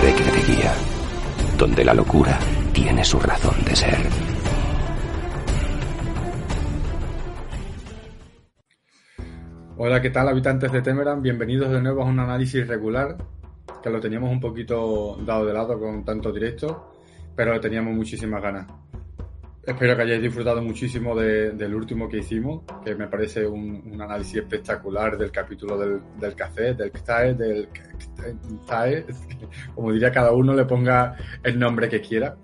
Recretería donde la locura tiene su razón de ser. Hola, ¿qué tal habitantes de Temeran? Bienvenidos de nuevo a un análisis regular, que lo teníamos un poquito dado de lado con tanto directo, pero le teníamos muchísimas ganas. Espero que hayáis disfrutado muchísimo del último que hicimos, que me parece un, análisis espectacular del capítulo del, del café, del CTAE, del CTAE, como diría cada uno, le ponga el nombre que quiera.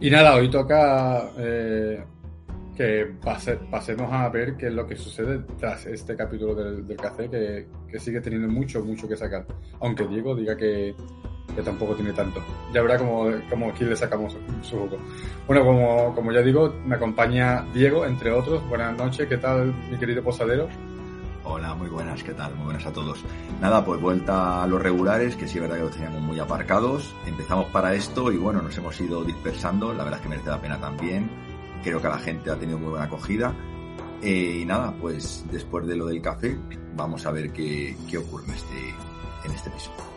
Y nada, hoy toca eh, que pasemos a ver qué es lo que sucede tras este capítulo del, café, que, que sigue teniendo mucho, mucho que sacar. Aunque Diego diga que, que tampoco tiene tanto. Ya verá como, como aquí le sacamos su jugo. Bueno, como, como ya digo, me acompaña Diego, entre otros. Buenas noches, ¿qué tal, mi querido posadero? Hola, muy buenas, ¿qué tal? Muy buenas a todos. Nada, pues vuelta a los regulares, que sí es verdad que los teníamos muy aparcados. Empezamos para esto y bueno, nos hemos ido dispersando. La verdad es que merece la pena también. Creo que la gente ha tenido muy buena acogida. Eh, y nada, pues después de lo del café, vamos a ver qué, qué ocurre en este, en este episodio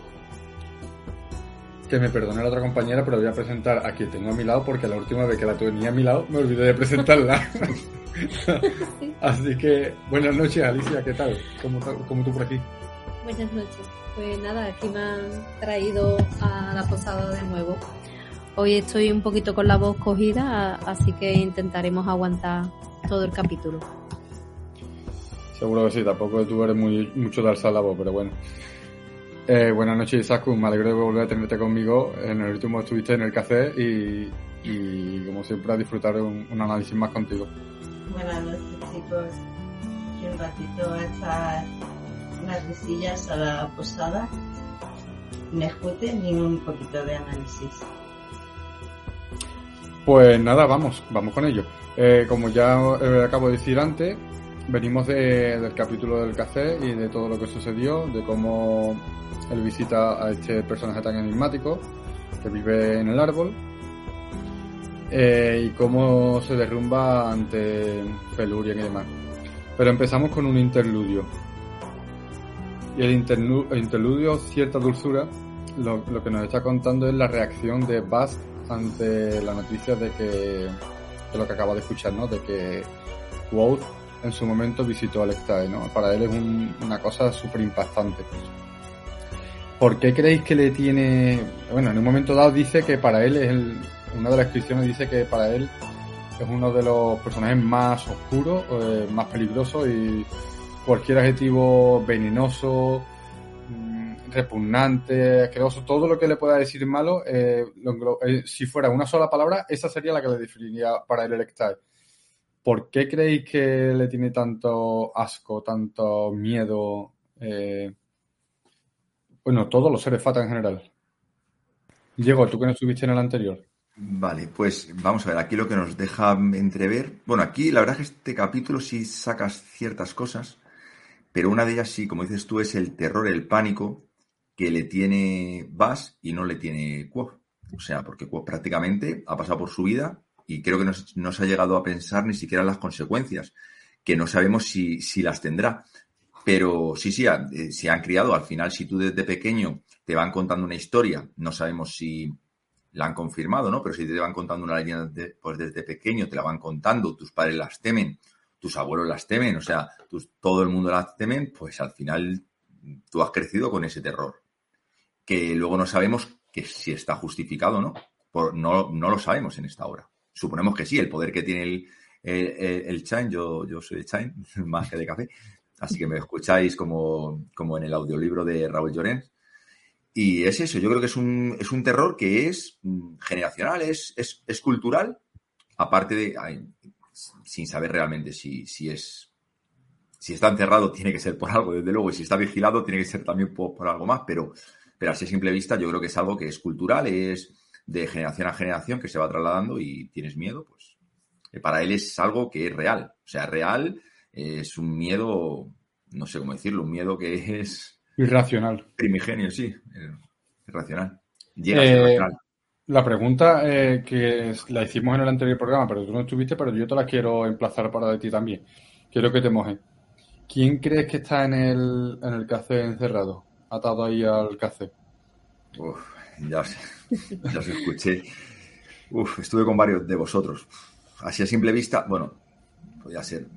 que me perdone la otra compañera, pero voy a presentar a quien tengo a mi lado porque la última vez que la tenía a mi lado me olvidé de presentarla. Así que buenas noches Alicia, ¿qué tal? ¿Cómo, ¿Cómo, tú por aquí? Buenas noches. Pues nada, aquí me han traído a la posada de nuevo. Hoy estoy un poquito con la voz cogida, así que intentaremos aguantar todo el capítulo. Seguro que sí, tampoco tú eres muy, mucho de alzar la voz, pero bueno. Eh, buenas noches, Isaku. Me alegro de volver a tenerte conmigo. En el último estuviste en el café y, como siempre, a disfrutar un, un, análisis más contigo. Buenas noches, chicos. Y un ratito a echar unas visillas a la posada. Me escute ni un poquito de análisis. Pues nada, vamos, vamos con ello. Eh, como ya eh, acabo de decir antes, venimos del capítulo del café y de todo lo que sucedió, de cómo él visita a este personaje tan enigmático que vive en el árbol eh, y cómo se derrumba ante Felurian y demás. Pero empezamos con un interludio. Y el, interludio, cierta dulzura, lo, que nos está contando es la reacción de Bast ante la noticia de que, de lo que acaba de escuchar, ¿no? De que Quoth en su momento visitó al Lectae, ¿no? Para él es una cosa súper impactante. ¿Por qué creéis que le tiene.? Bueno, en un momento dado dice que para él es el. Una de las descripciones dice que para él es uno de los personajes más oscuros, eh, más peligrosos y cualquier adjetivo venenoso, mm, repugnante, asqueroso, todo lo que le pueda decir malo, eh, eh, si fuera una sola palabra, esa sería la que le definiría para el ¿Por qué creéis que le tiene tanto asco, tanto miedo? Bueno, todos los seres fata en general. Diego, tú que no estuviste en el anterior. Vale, pues vamos a ver, aquí lo que nos deja entrever. Bueno, aquí la verdad es que este capítulo sí sacas ciertas cosas, pero una de ellas sí, como dices tú, es el terror, el pánico que le tiene Bass y no le tiene Quoth. O sea, porque Quoth prácticamente ha pasado por su vida y creo que no, se ha llegado a pensar ni siquiera las consecuencias, que no sabemos si, si las tendrá. Pero sí, sí, eh, se han criado. Al final, si tú desde pequeño te van contando una historia, no sabemos si la han confirmado, ¿no? Pero si te van contando una leyenda, pues desde pequeño te la van contando, tus padres las temen, tus abuelos las temen, o sea, todo el mundo las temen, pues al final tú has crecido con ese terror. Que luego no sabemos que si está justificado no. no, no lo sabemos en esta hora. Suponemos que sí, el poder que tiene el, el, Chain, yo, yo soy de Chain, más que de café, Así que me escucháis como, como en el audiolibro de Raúl Llorens. Y es eso, yo creo que es un, es un terror que es mm, generacional, es, es, cultural, aparte de, sin saber realmente si, si es si está encerrado tiene que ser por algo, desde luego, y si está vigilado tiene que ser también por, algo más, pero, pero así a simple vista yo creo que es algo que es cultural, es de generación a generación que se va trasladando y tienes miedo, pues eh, para él es algo que es real. O sea, real es un miedo, no sé cómo decirlo, un miedo que es... Irracional. Primigenio, sí, eh, irracional. Llega a ser eh, La pregunta que la hicimos en el anterior programa, pero tú no estuviste, pero yo te la quiero emplazar para de ti también. Quiero que te mojes. ¿Quién crees que está en el, en el café encerrado? Atado ahí al café. Uf, ya, os escuché. Uf, estuve con varios de vosotros. Así a simple vista, bueno, podría ser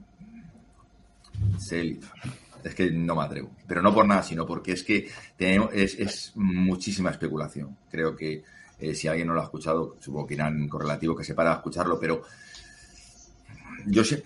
Celi. Es que no me atrevo. Pero no por nada, sino porque es que tenemos, es, muchísima especulación. Creo que eh, si alguien no lo ha escuchado, supongo que irán correlativo que se para a escucharlo, pero yo sé.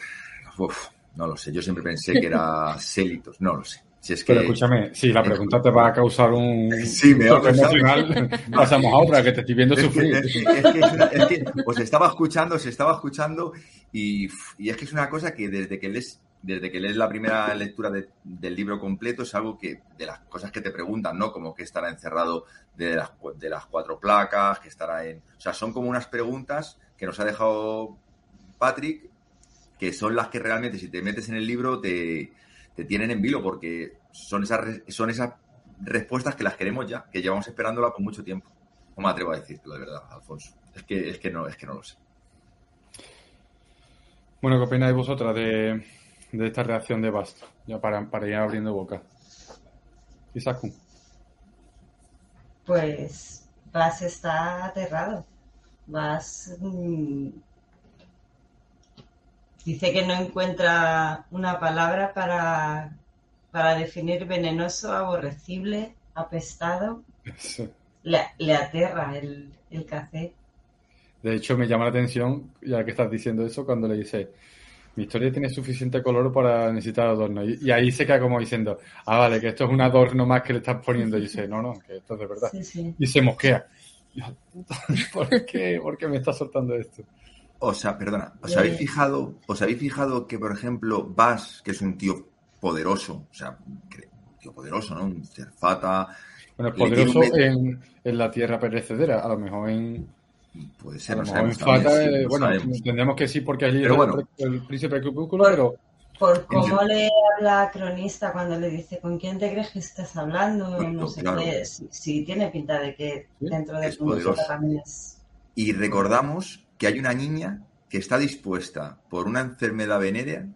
No lo sé, yo siempre pensé que era Célitos, no lo sé. Si es que... Pero escúchame, si la pregunta te va a causar un sí, me emocional, pasamos a otra, que te estoy viendo sufrir. Es que, os estaba escuchando, se estaba escuchando y, y, es que es una cosa que desde que lees, desde que lees la primera lectura del libro completo es algo que, de las cosas que te preguntan, ¿no? Como que estará encerrado de las, de las cuatro placas, que estará en... O sea, son como unas preguntas que nos ha dejado Patrick que son las que realmente, si te metes en el libro, te, tienen en vilo, porque son esas, son esas respuestas que las queremos ya, que llevamos esperándola por mucho tiempo. No me atrevo a decirlo de verdad, Alfonso. Es que, es que, no, es que no lo sé. Bueno, ¿qué opináis vosotras de, de esta reacción de Bast? Ya para, para ir abriendo boca. Isaku. Pues Bast está aterrado. Bast mm, Dice que no encuentra una palabra para, para definir venenoso, aborrecible, apestado. Le, aterra el, café. De hecho, me llama la atención, ya que estás diciendo eso, cuando le dice, mi historia tiene suficiente color para necesitar adorno. Y, ahí se queda como diciendo, ah, vale, que esto es un adorno más que le estás poniendo. Y dice, no, no, que esto es de verdad. Y se mosquea. ¿Por qué? ¿Por qué me está soltando esto? O sea, perdona, ¿os habéis fijado, os habéis fijado que, por ejemplo, Bass, que es un tío poderoso, o sea, un tío poderoso, ¿no? Un cerfata. Bueno, poderoso en, la tierra perecedera, a lo mejor en. Puede ser, a lo en Fata, eh, bueno, entendemos que sí, porque es bueno, el, príncipe crepúsculo, pero. Por cómo le habla cronista cuando le dice con quién te crees que estás hablando, no sé qué, si, tiene pinta de que dentro de tu también es. Y recordamos que hay una niña que está dispuesta por una enfermedad venérea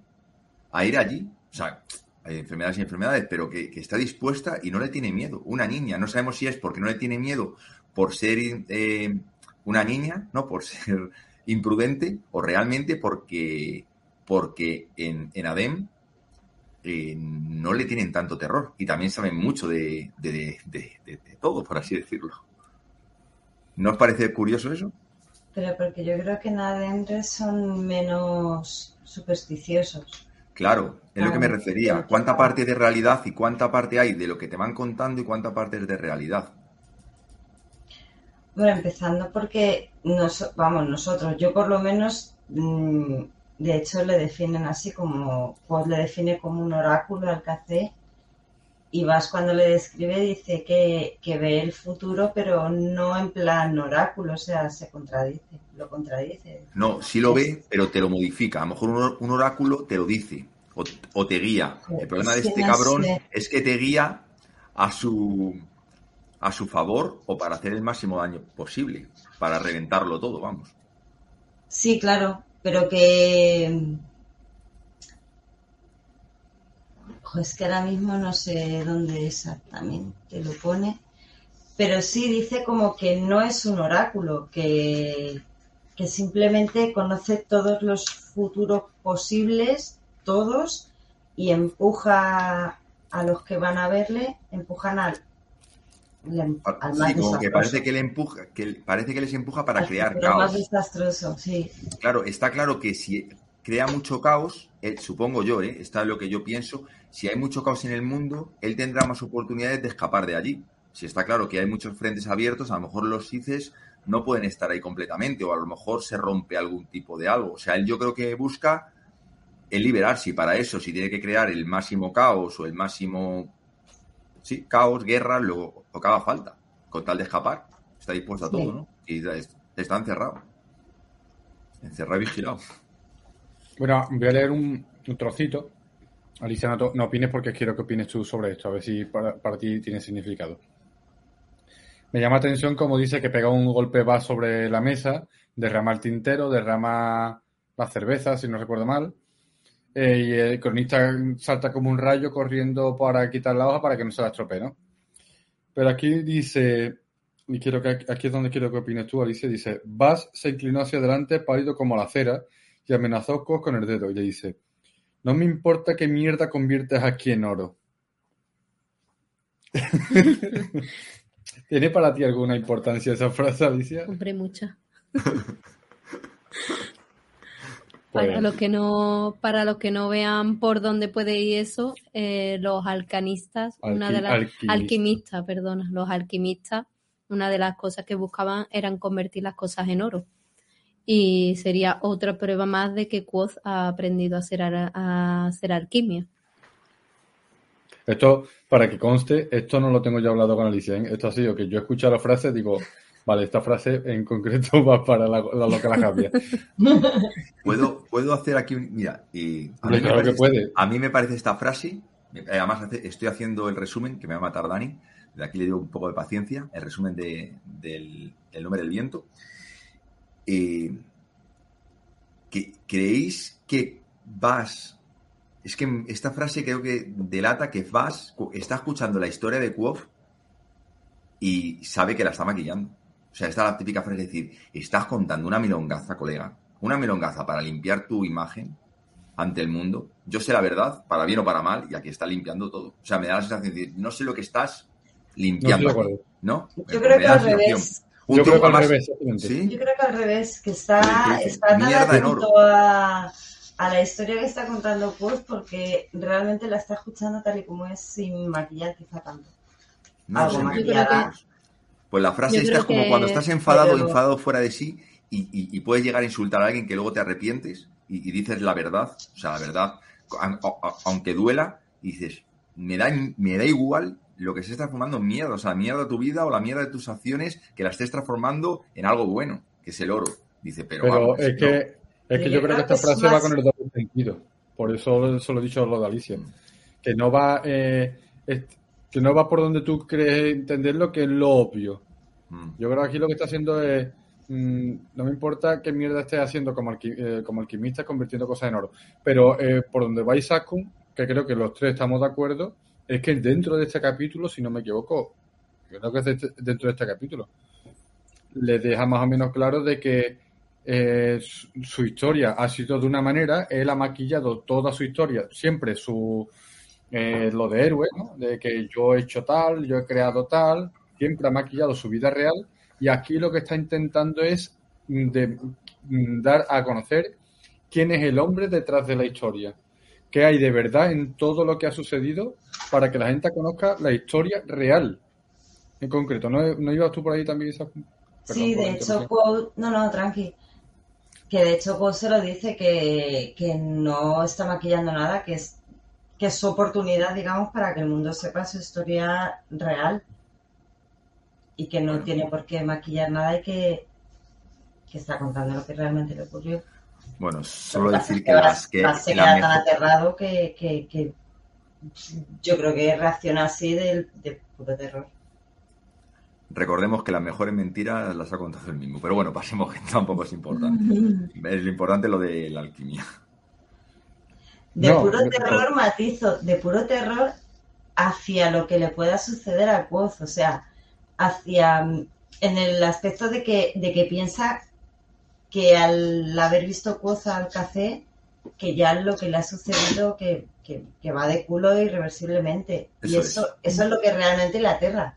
a ir allí. O sea, hay enfermedades y enfermedades, pero que, está dispuesta y no le tiene miedo. Una niña, no sabemos si es porque no le tiene miedo por ser eh, una niña, ¿no? Por ser imprudente o realmente porque, porque en, Adem eh, no le tienen tanto terror y también saben mucho de, de, de todo, por así decirlo. ¿No os parece curioso eso? Pero porque yo creo que nada son menos supersticiosos. Claro, es lo que me refería. ¿Cuánta parte de realidad y cuánta parte hay de lo que te van contando y cuánta parte es de realidad? Bueno, empezando porque, vamos, nosotros, yo por lo menos, mm, de hecho le definen así como, pues le define como un oráculo al café y Vas cuando le describe dice que, ve el futuro, pero no en plan oráculo, o sea, se contradice, lo contradice. No, sí lo ve, pero te lo modifica. A lo mejor un, oráculo te lo dice o, te guía. El problema de este cabrón es que te guía a su a su favor o para hacer el máximo daño posible, para reventarlo todo, vamos. Sí, claro, pero que es que ahora mismo no sé dónde exactamente lo pone, pero sí dice como que no es un oráculo, que, que simplemente conoce todos los futuros posibles, todos, y empuja a los que van a verle, empujan al, al más sí, como que parece que le empuja, que parece que les empuja para crear caos. más desastroso, sí. Claro, está claro que si crea mucho caos, eh, supongo yo, eh, está lo que yo pienso, si hay mucho caos en el mundo, él tendrá más oportunidades de escapar de allí. Si está claro que hay muchos frentes abiertos, a lo mejor los CICES no pueden estar ahí completamente o a lo mejor se rompe algún tipo de algo. O sea, él yo creo que busca el liberarse. Y para eso, si tiene que crear el máximo caos o el máximo. Sí, caos, guerra, lo, lo que haga falta. Con tal de escapar. Está dispuesto a todo, Sí. ¿no? Y es- está encerrado. Encerrado y vigilado. Bueno, voy a leer un, un trocito. Alicia, no, opines porque quiero que opines tú sobre esto, a ver si para, ti tiene significado. Me llama la atención como dice que pega un golpe va sobre la mesa, derrama el tintero, derrama la cerveza, si no recuerdo mal, eh, y el cronista salta como un rayo corriendo para quitar la hoja para que no se la estropee, ¿no? Pero aquí dice, y quiero que aquí es donde quiero que opines tú, Alicia, dice, Bass se inclinó hacia adelante, pálido como la cera, y amenazó con el dedo, y le dice, no me importa qué mierda conviertes aquí en oro. ¿Tiene para ti alguna importancia esa frase, Alicia? Hombre, mucha. Para los que no, para los que no vean por dónde puede ir eso, eh, los alcanistas, una de las alquimistas. alquimistas, perdona, los alquimistas, una de las cosas que buscaban eran convertir las cosas en oro. Y sería otra prueba más de que Quoth ha aprendido a hacer, a hacer alquimia. Esto, para que conste, esto no lo tengo yo hablado con Alicia. ¿eh? Esto ha sido que yo he escuchado la frase, digo, vale, esta frase en concreto va para la, la loca la Javier. ¿Puedo, puedo hacer aquí un. Mira, y a, mí me que parece, puede. a mí me parece esta frase. eh, Además, estoy haciendo el resumen que me va a matar Dani. De aquí le digo un poco de paciencia. El resumen de- del el número del viento. Eh, que, ¿Creéis que vas. Es que esta frase creo que delata que vas. Está escuchando la historia de Quoth y sabe que la está maquillando. O sea, esta es la típica frase de decir, estás contando una milongaza, colega, una milongaza para limpiar tu imagen ante el mundo. Yo sé la verdad, para bien o para mal, y aquí está limpiando todo. O sea, me da la sensación de decir, no sé lo que estás limpiando. estoy de aquí", acuerdo. ¿no? Yo Me creo que da la al sensación. revés. Un Yo creo que al más- revés. Yo creo que al revés, que está, está tan atento a, a la historia que está contando Quoth porque realmente la está escuchando tal y como es sin maquillar quizá tanto. No, Algo que- Pues la frase esta es como que- cuando estás enfadado o enfadado fuera de sí y, y- y puedes llegar a insultar a alguien que luego te arrepientes y, y dices la verdad, o sea, la verdad, a- a- aunque duela, y dices, me da, me da igual lo que se está transformando en mierda, o sea, mierda de tu vida o la mierda de tus acciones, que la estés transformando en algo bueno, que es el oro. Dice, pero, Pero vamos, es no. que, es que yo creo que esta frase va con el doble sentido. Por eso se lo he dicho lo de Alicia. Que no va, eh, es- que no va por donde tú crees entenderlo, que es lo obvio. Mm. Yo creo que aquí lo que está haciendo es. mm, no me importa qué mierda estés haciendo como, alqui- eh, como alquimista convirtiendo cosas en oro. Pero eh, por donde va Isaacun, que creo que los tres estamos de acuerdo, es que dentro de este capítulo, si no me equivoco, creo que es de este- dentro de este capítulo, le deja más o menos claro de que eh, su, su historia ha sido de una manera, él ha maquillado toda su historia, siempre su eh, lo de héroe, ¿no? de que yo he hecho tal, yo he creado tal, siempre ha maquillado su vida real y aquí lo que está intentando es mm, de, mm, dar a conocer quién es el hombre detrás de la historia, qué hay de verdad en todo lo que ha sucedido para que la gente conozca la historia real. En concreto, ¿no, no ibas tú por ahí también? Perdón Sí, de hecho. Quoth, no, no, tranqui. Que de hecho Quoth se lo dice que, que no está maquillando nada, que es, que es su oportunidad, digamos, para que el mundo sepa su historia real. Y que no tiene por qué maquillar nada y que, que está contando lo que realmente le ocurrió. Bueno, Lo solo decir que las que mejor- tan aterrado que, que- que yo creo que reacciona así del, de puro terror. Recordemos que las mejores mentiras las ha contado él mismo. Pero bueno, pasemos que tampoco es importante. Es lo importante lo de la alquimia. De No, puro terror matizo, de puro terror hacia lo que le pueda suceder a Quoth, o sea, hacia en el aspecto de que, de que piensa que al haber visto Quoth al café, que ya lo que le ha sucedido que, que- que va de culo irreversiblemente. y Eso eso, eso es lo que realmente le aterra,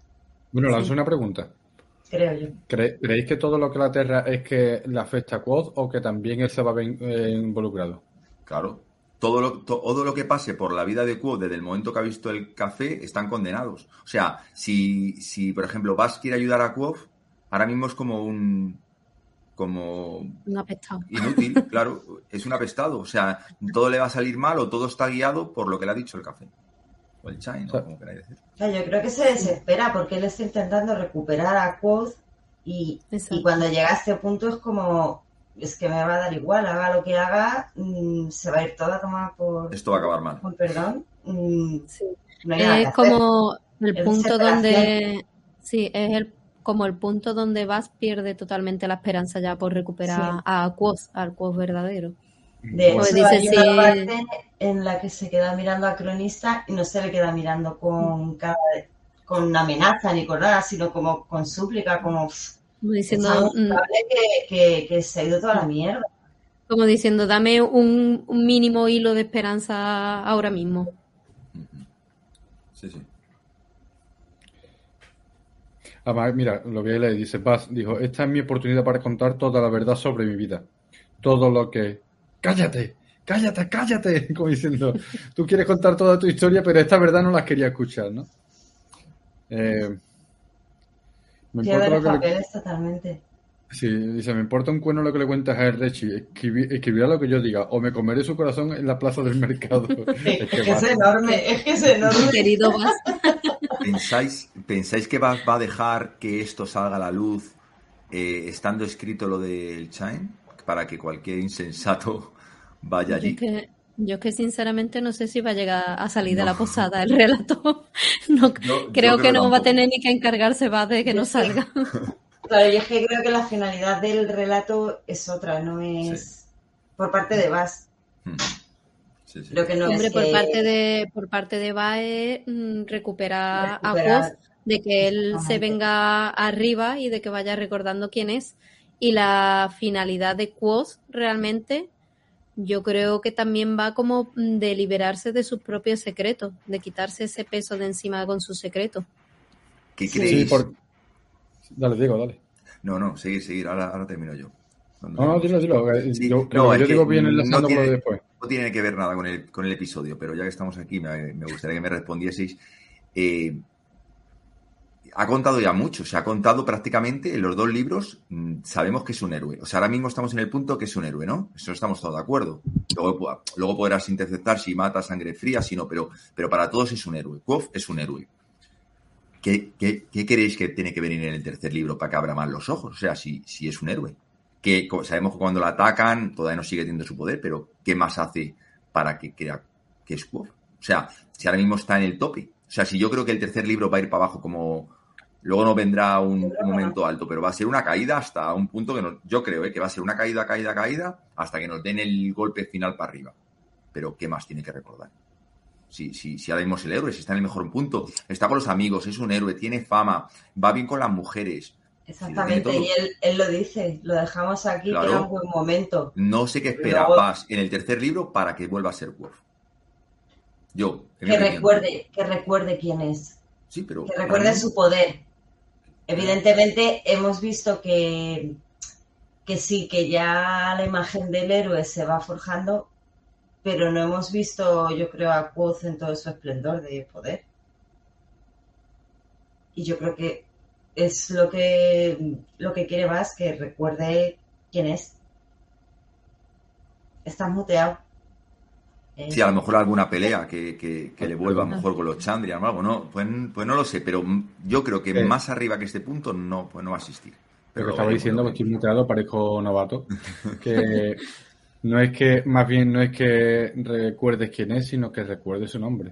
Bueno, Sí. lanzo una pregunta. creo yo. ¿Cre- ¿Creéis que todo lo que la Tierra es que le afecta a Quoth o que también él se va a ver eh, involucrado? Claro. Todo lo, to- todo lo que pase por la vida de Quo desde el momento que ha visto el café están condenados. O sea, si, si por ejemplo, Vas quiere ayudar a Quo, ahora mismo es como un como Un apestado. inútil, claro, es un apestado. O sea, todo le va a salir mal o todo está guiado por lo que le ha dicho el café. O el chai, ¿no? Como queráis decir. O sea, yo creo que se desespera porque él está intentando recuperar a Quoth y, y cuando llega a este punto es como, es que me va a dar igual, haga lo que haga, mm, se va a ir toda a tomar por, Esto va a acabar mal. con perdón. mm, Sí. no hay nada que Es hacer. como el Es punto donde. Sí, es el como el punto donde Vas pierde totalmente la esperanza ya por recuperar Sí. a Quoth, al Quoth verdadero. De Pues hecho, dice, hay una sí. parte en la que se queda mirando a Cronista y no se le queda mirando con cara de- con amenaza ni con nada, sino como con súplica, como "Pff, Como es diciendo, mm, que, que, que se ha ido toda la mierda. como diciendo, dame un, un mínimo hilo de esperanza ahora mismo. Sí, sí. Además, mira, lo que le dice Paz, dijo, esta es mi oportunidad para contar toda la verdad sobre mi vida. Todo lo que... ¡Cállate! ¡Cállate, cállate! Como diciendo, tú quieres contar toda tu historia, pero esta verdad no la quería escuchar, ¿no? Eh, me importa los lo que le- papeles totalmente. Sí, dice, me importa un cuerno lo que le cuentas a. Escribi- escribirá lo que yo diga, o me comeré su corazón en la plaza del mercado. Es Es que es enorme, es que es enorme. Querido Vas, ¿Pensáis, ¿Pensáis que va, va a dejar que esto salga a la luz eh, estando escrito lo del Chain? Para que cualquier insensato vaya yo allí. es que, yo es que sinceramente no sé si va a llegar a salir de la posada el relato. No, Yo- yo creo que no va a tener ni que encargarse Vas de que no salga. Claro, y es que creo que la finalidad del relato es otra, no es por parte de Vas. Mm. Sí, sí. Lo que no Hombre, es por que- parte de por parte de Bae mm, recuperar, a. Quoth, de que él se venga arriba y de que vaya recordando quién es. Y la finalidad de Quoth realmente, yo creo que también va como de liberarse de sus propios secretos, de quitarse ese peso de encima con sus secretos. ¿Qué creéis? Sí, por... Dale, Diego, dale. No, no, seguir, seguir. Ahora, ahora termino yo. No, no, dilo, dilo. Sí, Yo, no, yo digo bien no enlazando de tiene- después. No tiene que ver nada con el, con el episodio, pero ya que estamos aquí, me, gustaría que me respondieseis. Eh, ha contado ya mucho, se ha contado prácticamente en los dos libros, mm, sabemos que es un héroe. O sea, ahora mismo estamos en el punto que es un héroe, ¿no? Eso estamos todos de acuerdo. Luego, pu- luego podrás interceptar si mata sangre fría, si no, pero, pero para todos es un héroe. Quoth es un héroe. ¿Qué, qué, qué creéis que tiene que venir en el tercer libro para que abra más los ojos? O sea, si, si es un héroe. Que sabemos que cuando la atacan todavía no sigue teniendo su poder, pero ¿qué más hace para que crea que es Quoth? O sea, si ahora mismo está en el tope. O sea, si yo creo que el tercer libro va a ir para abajo como... Luego no vendrá un, un momento alto, pero va a ser una caída hasta un punto que no, yo creo ¿eh? que va a ser una caída, caída, caída, hasta que nos den el golpe final para arriba. Pero ¿qué más tiene que recordar? Si, si, si ahora mismo es el héroe, si está en el mejor punto, está con los amigos, es un héroe, tiene fama, va bien con las mujeres. Exactamente, y él, él lo dice, lo dejamos aquí, Claro. que era un buen momento. No sé qué espera Luego- Paz en el tercer libro para que vuelva a ser Worf. Yo. Que recuerde, que recuerde quién es, Sí, pero. que recuerde su poder. Evidentemente hemos visto que, que sí, que ya la imagen del héroe se va forjando, pero no hemos visto, yo creo, a Quoth en todo su esplendor de poder. Y yo creo que es lo que, lo que quiere más, que recuerde quién es. Estás muteado. Eh, Sí, a lo mejor alguna pelea que, que- que le vuelva a lo mejor con los Chandrian o algo, ¿no? Pues, pues no lo sé, pero yo creo que Eh. más arriba que este punto no, pues no va a existir. Lo que lo estaba diciendo, que estoy muteado, parezco novato. Que no es que, más bien no es que recuerdes quién es, sino que recuerdes su nombre.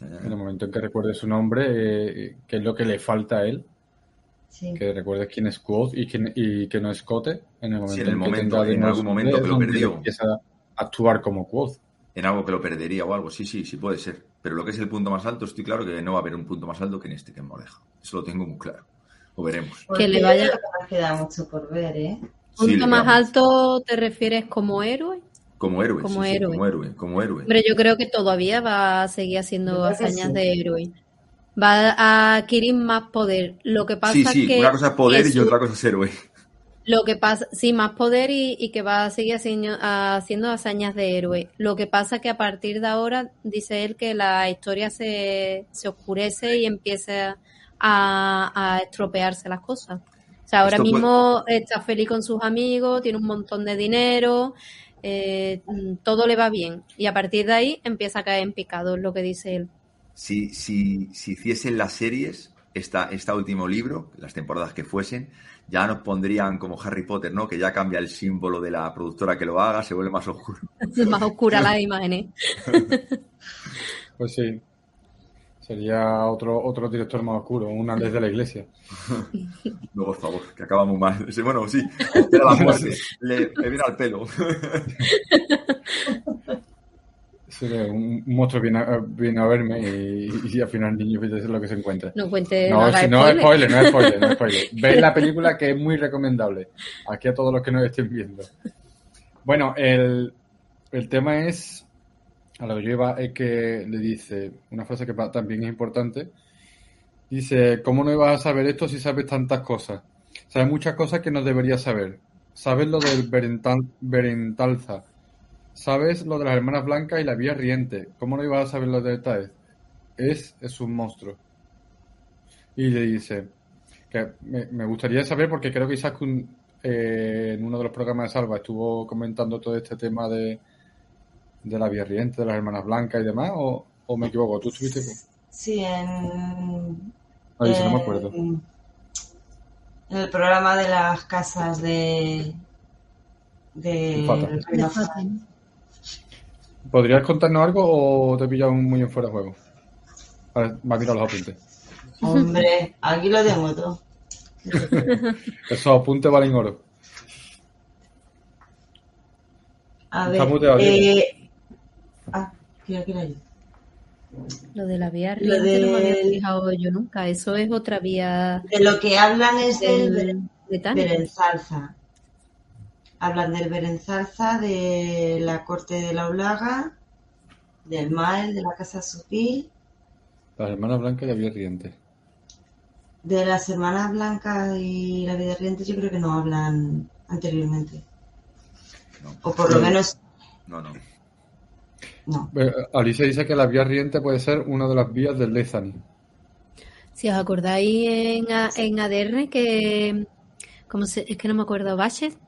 En el momento en que recuerdes su nombre, eh, que es lo que le falta a él, sí. que recuerdes quién es Quoth y, quién- y que no es Cote, en el momento Sí, en el en que momento, en algún momento que lo perdió. Empieza a actuar como Quoth. En algo que lo perdería o algo, sí, sí, sí puede ser. Pero lo que es el punto más alto, estoy claro que no va a haber un punto más alto que en este que hemos dejado. Eso lo tengo muy claro. Lo veremos. Que le vaya- queda mucho por ver, ¿eh? ¿Punto más alto te refieres como héroe? Como héroe, Como sí, sí, héroe. como héroe, como héroe. Hombre, yo creo que todavía va a seguir haciendo hazañas sí. de héroe. Va a adquirir más poder. Lo que pasa Sí, sí, que una cosa es poder y otra cosa es héroe. Lo que pasa, sí, más poder y, y que va a seguir haciendo, haciendo hazañas de héroe. Lo que pasa que a partir de ahora dice él que la historia se, se oscurece y empieza a, a estropearse las cosas. O sea, ahora Esto puede- mismo está feliz con sus amigos, tiene un montón de dinero, eh, mm, todo le va bien. Y a partir de ahí empieza a caer en picado, es lo que dice él. Si, si, si hiciesen las series, esta, este último libro, las temporadas que fuesen, ya nos pondrían como Harry Potter, ¿no? Que ya cambia el símbolo de la productora que lo haga, se vuelve más oscuro. Es más oscura las imágenes. Pues sí. Sería otro, otro director más oscuro, una ley de la iglesia. No, por favor, que acaba muy mal. Bueno, sí, espera la muerte. Le, le viene al pelo. Un, monstruo viene a, viene a verme y, y al final el niño es lo que se encuentra. No cuente, No, si no es spoiler. spoiler, no es spoiler, no es spoiler. Veis la película que es muy recomendable. Aquí a todos los que nos estén viendo. Bueno, el, el tema es, a lo que yo iba, es que le dice una frase que también es importante. Dice, ¿cómo no ibas a saber esto si sabes tantas cosas? Sabes muchas cosas que no deberías saber. Sabes lo del Berentalza. Sabes lo de las hermanas blancas y la vía riente. ¿Cómo no ibas a saber los detalles? Es, es un monstruo. Y le dice que me, me gustaría saber, porque creo que Isaskun eh, en uno de los programas de Salva estuvo comentando todo este tema de, de la vía riente, de las hermanas blancas y demás, o, o me equivoco, tú estuviste con... Sí, en, Ahí sí, no me acuerdo. en, en el programa de las casas de de Fata. ¿Podrías contarnos algo o te he pillado muy en fuera de juego? Vale, me ha mirado los apuntes. Hombre, aquí lo tengo todo. Esos apuntes valen oro. A ver, eh, ah, yo. Lo de la vía Lo riente no me había fijado yo nunca. Eso es otra vía De lo que hablan es del del británico. Berenzalza. Hablan del Berenzalza, de la corte de la Olaga, del Mael, de la Casa Supil, Las hermanas blancas y la vía riente. de las hermanas blancas y la vida riente, yo creo que no hablan anteriormente. No, O por lo menos, no. no. no. Alicia dice que la vía riente puede ser una de las vías del Lezani. Si os acordáis en, A- en ADR que... ¿cómo se, es que no me acuerdo, Baches.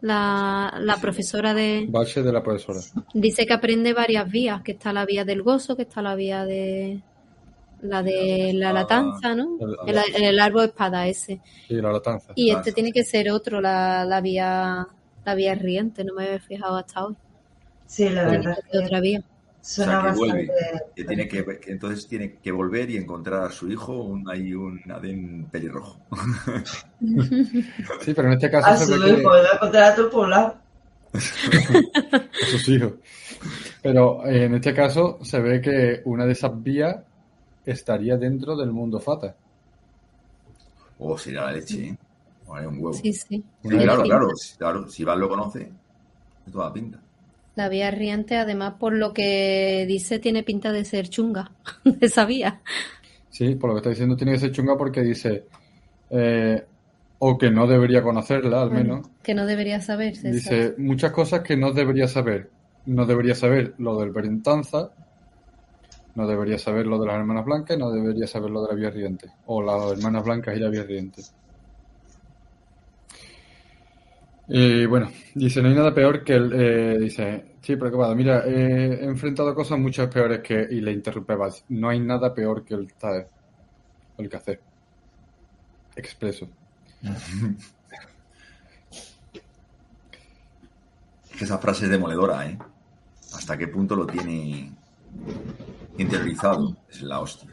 La, la profesora de... Bache de la profesora. Dice que aprende varias vías, que está la vía del gozo, que está la vía de... La de la latanza, ¿no? El- El, el árbol espada ese. Y la latanza. Y Ah, este sí. tiene que ser otro, la, la vía la vía riente, no me había fijado hasta hoy. Sí, la Tiene verdad que ser otra vía. Suena O sea, que vuelve. bastante. Que tiene que, que entonces tiene que volver y encontrar a su hijo un, ahí un Adén pelirrojo. Sí, pero en este caso A se su ve que... hijo, lo encontrar a el poblado. a sus hijos. Pero eh, en este caso se ve que una de esas vías estaría dentro del mundo Fata. Oh, sería la leche, ¿eh? Vale, un huevo. Sí, sí. Sí, claro, claro, claro. Si Iván lo conoce, de toda pinta. La vía riente, además, por lo que dice, tiene pinta de ser chunga, de esa vía. Sí, por lo que está diciendo tiene que ser chunga porque dice, eh, o que no debería conocerla al menos. Que no debería saberse. Dice muchas cosas que no debería saber. No debería saber lo del Berentanza, no debería saber lo de las hermanas blancas, y no debería saber lo de la vía riente. O las hermanas blancas y la vía riente. Y bueno, dice, no hay nada peor que el... eh, dice, sí, preocupado, mira, eh, he enfrentado cosas muchas peores que... Y le interrumpe no hay nada peor que el TAE. El café. Expreso. Que esa frase es demoledora, ¿eh? ¿Hasta qué punto lo tiene interiorizado? Es la hostia.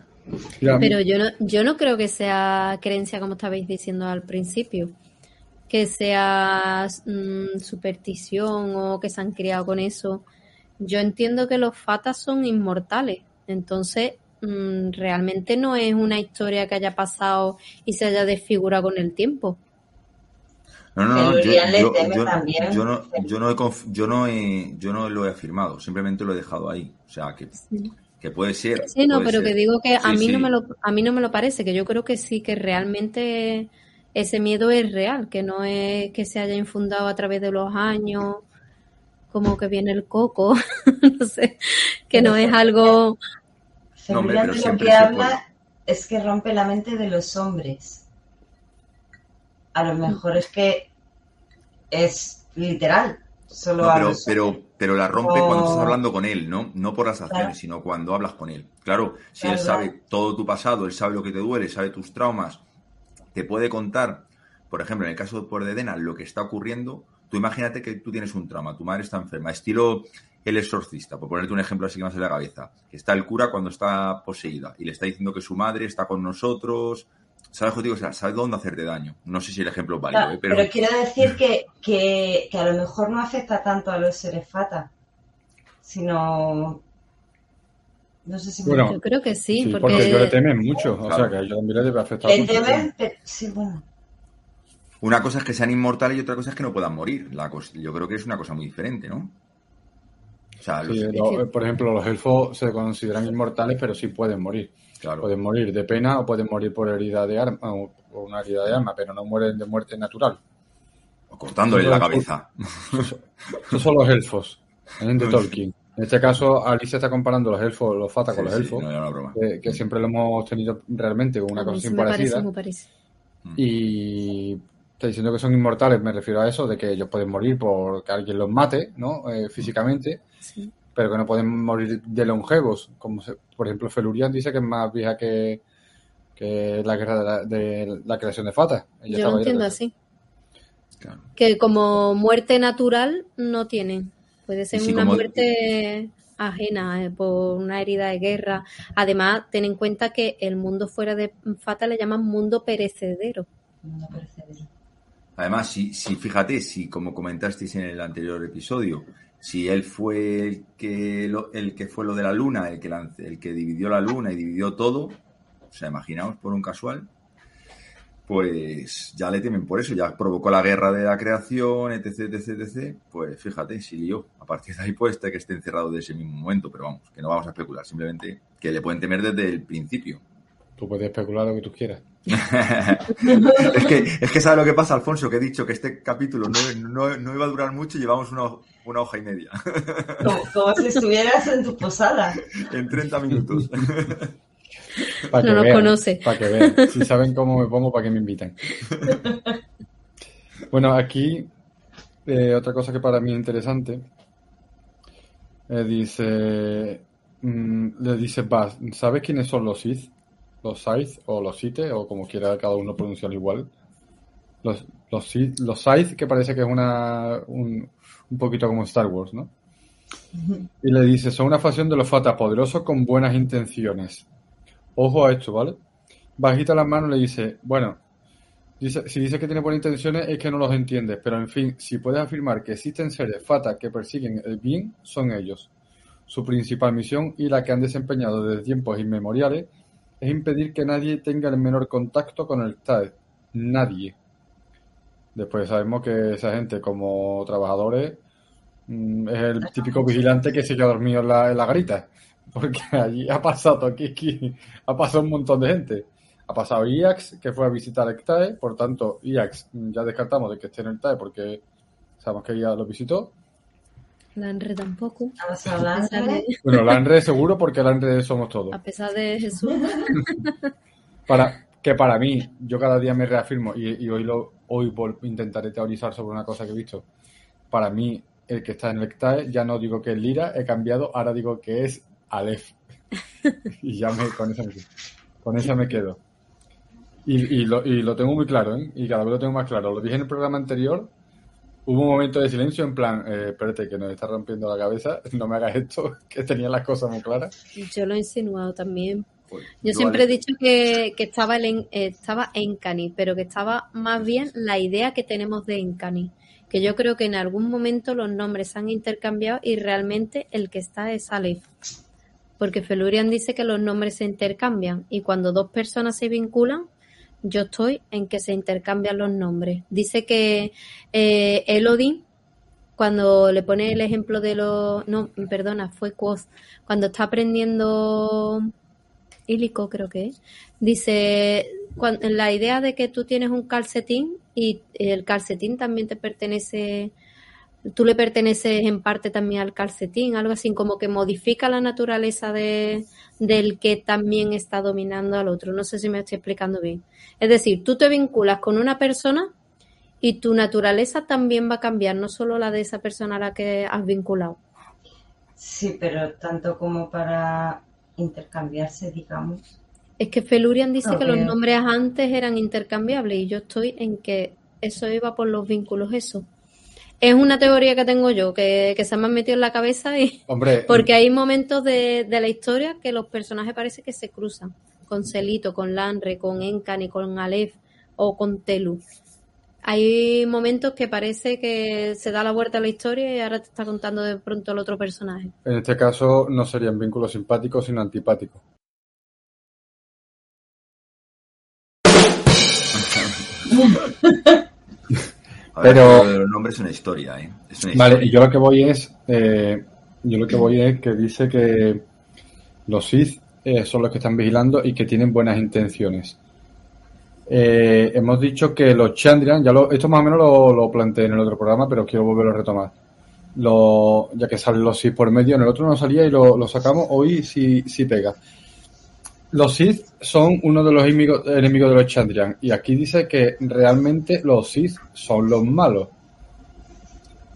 Pero yo no, yo no creo que sea creencia, como estabais diciendo al principio, que sea mm, superstición o que se han criado con eso. Yo entiendo que los fatas son inmortales, entonces mm, realmente no es una historia que haya pasado y se haya desfigurado con el tiempo. No, no, no, yo, yo- no, yo, no he conf- yo, no he, yo no lo he afirmado, simplemente lo he dejado ahí. O sea, que, que puede ser. Sí, no, pero ser. que digo que a Sí, mí no me lo a mí no me lo parece, que yo creo que sí que realmente ese miedo es real, que no es que se haya infundado a través de los años, como que viene el coco, no sé, que no es algo No, pero de lo que habla puede. es que rompe la mente de los hombres. a lo mejor es que es literal. Solo No, pero, pero, pero la rompe O- cuando estás hablando con él, ¿no? No por las acciones, Claro. sino cuando hablas con él. Claro, si él sabe claro. todo tu pasado, él sabe lo que te duele, sabe tus traumas, te puede contar, por ejemplo, en el caso por de Dena, lo que está ocurriendo. Tú imagínate que tú tienes un trauma, tu madre está enferma, estilo el exorcista, por ponerte un ejemplo así que más en la cabeza, que está el cura cuando está poseída y le está diciendo que su madre está con nosotros, ¿sabes digo? O sea, sabe dónde hacerte daño. No sé si el ejemplo es válido, Claro, ¿eh? pero... pero, quiero decir que, que, que a lo mejor no afecta tanto a los seres fata, sino... No sé si me Bueno, Yo creo que sí, Sí, porque, porque yo le temen mucho. O sea, que a ellos también les debe afectar Le mucho. temen, pero- sí, bueno. Una cosa es que sean inmortales y otra cosa es que no puedan morir. La yo creo que es una cosa muy diferente, ¿no? O sea, los- Sí, Es lo- que- por ejemplo, los elfos se consideran inmortales, pero sí pueden morir. claro. Pueden morir de pena o pueden morir por herida de arma o o una herida de arma, pero no mueren de muerte natural. O cortándole la cabeza. Esos son los elfos, en de Tolkien. En este caso, Alicia está comparando los elfos, los fata con los sí, elfos, no era una broma. que, que siempre lo hemos tenido realmente con una cosa sí parece parecida. muy parecido. Y está diciendo que son inmortales, me refiero a eso, de que ellos pueden morir por que alguien los mate, ¿no? Eh, físicamente, Sí. pero que no pueden morir de longevos. Como se- por ejemplo, Felurian dice que es más vieja que, que la guerra de la, de la creación de Fata. Ella Yo lo entiendo así. Claro. Que como muerte natural no tienen. Puede ser una como- muerte ajena eh, por una herida de guerra. Además, ten en cuenta que el mundo fuera de Fata le llaman mundo perecedero. Además, si, si fíjate, si como comentasteis en el anterior episodio, si él fue el que lo- el que fue lo de la luna, el que lanz- el que dividió la luna y dividió todo, o sea, imaginaos por un casual, pues ya le temen por eso, ya provocó la guerra de la creación, etc, etc, etc, pues fíjate, si lió. A partir de ahí puede estar que esté encerrado de ese mismo momento, pero vamos, que no vamos a especular, simplemente que le pueden temer desde el principio. Tú puedes especular lo que tú quieras. es, que, es que sabe lo que pasa, Alfonso, que he dicho que este capítulo no, no- no iba a durar mucho y llevamos una, una hoja y media Como, como si estuvieras en tu posada. en 30 minutos. No nos conoce. Para que vean. Si saben cómo me pongo, para que me invitan. Bueno, aquí eh, otra cosa que para mí es interesante. eh, dice, mm, le dice Baz, ¿sabes quiénes son los Sith? Los Sith o los Sith o como quiera cada uno pronunciarlo igual. Los, los, Sith- los Sith que parece que es una un, un poquito como Star Wars, ¿no? Y le dice, son una facción de los fatas poderosos con buenas intenciones. Ojo a esto, ¿vale? Bajita las manos y le dice, bueno, dice, si dice que tiene buenas intenciones es que no los entiendes, pero en fin, si puedes afirmar que existen seres fatas que persiguen el bien, son ellos. Su principal misión y la que han desempeñado desde tiempos inmemoriales es impedir que nadie tenga el menor contacto con el TAE. Nadie. Después sabemos que esa gente como trabajadores mm, es el típico vigilante que se queda dormido en la garita. Porque allí ha pasado aquí, aquí, ha pasado un montón de gente. Ha pasado IAX, que fue a visitar el TAE, por tanto, IAX mm, ya descartamos de que esté en el TAE porque sabemos que ya lo visitó. Lanre tampoco. Vamos a A hablar pesar de, Bueno, Lanre seguro porque Lanre somos todos. a pesar de Jesús. Para, que para mí, yo cada día me reafirmo y, y hoy, lo, hoy vol- intentaré teorizar sobre una cosa que he visto. Para mí, el que está en el TAE, ya no digo que es Lira, he cambiado, ahora digo que es Aleph. y ya me, con esa me, con esa me quedo. Y, y, lo, y lo tengo muy claro, ¿eh? Y cada vez lo tengo más claro. Lo dije en el programa anterior, hubo un momento de silencio en plan, eh, espérate, que nos está rompiendo la cabeza, no me hagas esto, que tenía las cosas muy claras. Yo lo he insinuado también. Pues, Yo siempre he dicho que, que estaba, el en, eh, estaba Encani, pero que estaba más bien la idea que tenemos de Encani. Que yo creo que en algún momento los nombres se han intercambiado y realmente el que está es Aleph. Porque Felurian dice que los nombres se intercambian y cuando dos personas se vinculan, yo estoy en que se intercambian los nombres. Dice que eh, cuando le pone el ejemplo de los... No, perdona, fue Quoth. Cuando está aprendiendo Ílico, creo que es, dice la idea de que tú tienes un calcetín y el calcetín también te pertenece, tú le perteneces en parte también al calcetín, algo así como que modifica la naturaleza de, del que también está dominando al otro. No sé si me estoy explicando bien. Es decir, tú te vinculas con una persona y tu naturaleza también va a cambiar, no solo la de esa persona a la que has vinculado. Sí, pero tanto como para intercambiarse, digamos. Es que Felurian dice No que los nombres antes eran intercambiables y yo estoy en que eso iba por los vínculos, eso. Es una teoría que tengo yo, que, que se me ha metido en la cabeza y Hombre, porque hay momentos de, de la historia que los personajes parece que se cruzan. Con Celito, con Lanre, con Enkan con Aleph o con Telu. Hay momentos que parece que se da la vuelta a la historia y ahora te está contando de pronto el otro personaje. en este caso no serían vínculos simpáticos, sino antipáticos. Pero- lo de los nombres es una historia, ¿eh? Es una Vale, y yo lo que voy es, eh, yo lo que voy es que dice que los Sith eh, son los que están vigilando y que tienen buenas intenciones. Eh, hemos dicho que los Chandrian, ya lo, esto más o menos lo, lo planteé en el otro programa, pero quiero volverlo a retomar. Lo, ya que salen los Sith por medio, en el otro no salía y lo, lo sacamos, hoy sí, sí pega. Los Sith son uno de los enemigos, enemigos de los Chandrian, y aquí dice que realmente los Sith son los malos.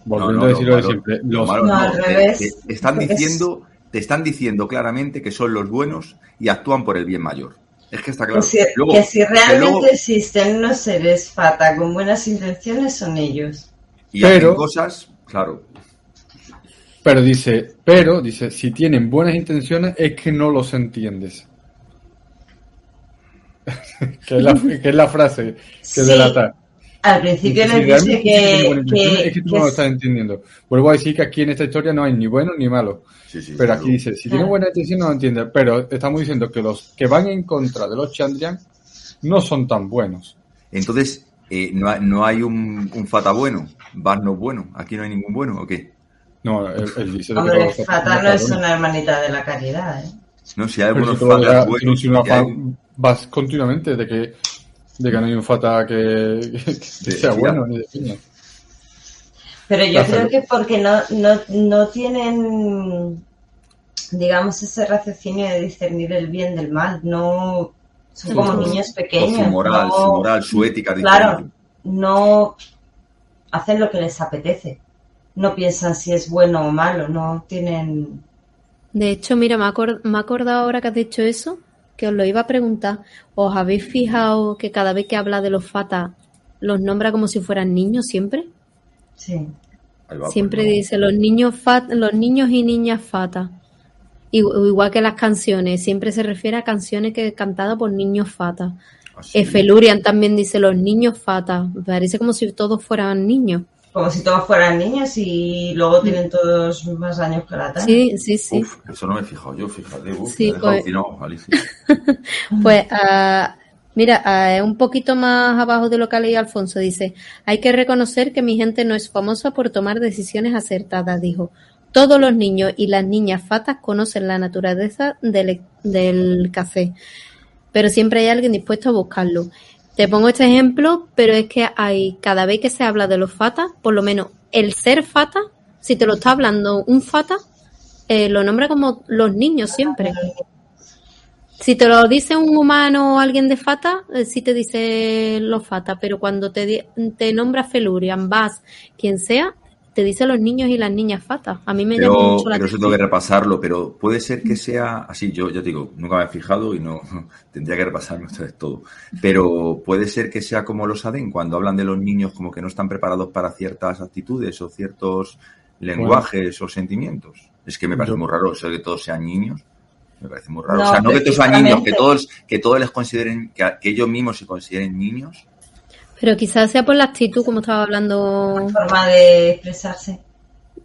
Volviendo No, no, a decir lo lo de siempre. lo Los- malo No, no, al te- revés. te- te están Es- diciendo, te están diciendo claramente que son los buenos y actúan por el bien mayor. Es que está claro. Que si, Luego- que si que realmente luego- existen unos seres fata con buenas intenciones, son ellos. y Pero- hacen cosas, claro. Pero dice, pero dice, si tienen buenas intenciones es que no los entiendes. que, es la, que es la frase que Sí, delata. Al principio les dice que, es que tú que no lo es- estás entendiendo. Vuelvo a decir que aquí en esta historia no hay ni bueno ni malo. Sí, sí, Pero sí, aquí dice, si Claro. buena intención no lo entiendes. Pero estamos diciendo que los que van en contra de los Chandrian no son tan buenos. Entonces, eh, no, hay, no hay un, un fata bueno, Van no es bueno. Aquí no hay ningún bueno, ¿o qué? No, él, él dice Hombre, fata no es una hermanita de la caridad, ¿eh? No, si hay Pero algunos si fatas buenos. Vas continuamente de que, de que no hay un fata que, sea bueno ni de piña. Pero yo creo que porque no, no, no tienen, digamos, ese raciocinio de discernir el bien del mal. No son Sí, como sí. niños pequeños. su moral, no, su moral, su ética. de Claro. diferente. no hacen lo que les apetece. No piensan si es bueno o malo. No tienen. De hecho, mira, me, acor- me he acordado ahora que has dicho eso, que os lo iba a preguntar. ¿Os habéis fijado que cada vez que habla de los fatas los nombra como si fueran niños siempre? Sí. Pues, Siempre no. dice los niños fat, los niños y niñas fatas. Igu- Igual que las canciones, siempre se refiere a canciones que cantadas por niños fatas. Así. Felurian también dice los niños fatas. Parece como si todos fueran niños. Como si todos fueran niños y luego tienen todos más años que la tana. Sí, sí, sí. Uf, eso no me he fijado yo, fíjate. Uf, Sí, pues-. Pues, ah, mira, ah, un poquito más abajo de lo que ha leído Alfonso, dice, hay que reconocer que mi gente no es famosa por tomar decisiones acertadas, dijo. Todos los niños y las niñas fatas conocen la naturaleza del, del café, pero siempre hay alguien dispuesto a buscarlo. Te pongo este ejemplo, pero es que hay, cada vez que se habla de los fatas, por lo menos el ser fata, si te lo está hablando un fata, eh, lo nombra como los niños siempre. Si te lo dice un humano o alguien de Fata, eh, sí te dice los Fata, pero cuando te, te nombra Felurian, Vas, quien sea, te dice los niños y las niñas Fata. A mí me llama Pero, mucho la pero eso tengo que repasarlo, pero puede ser que sea así, yo ya te digo, nunca me he fijado y no tendría que repasarme otra vez todo. Pero puede ser que sea como los ADEN, cuando hablan de los niños como que no están preparados para ciertas actitudes o ciertos lenguajes o sentimientos. Es que me parece Yo- muy raro eso de que todos sean niños. Me parece muy raro. No, o sea, no que todos sean niños, que todos, que todos les consideren, que, que ellos mismos se consideren niños. Pero quizás sea por la actitud, como estaba hablando. Forma de expresarse.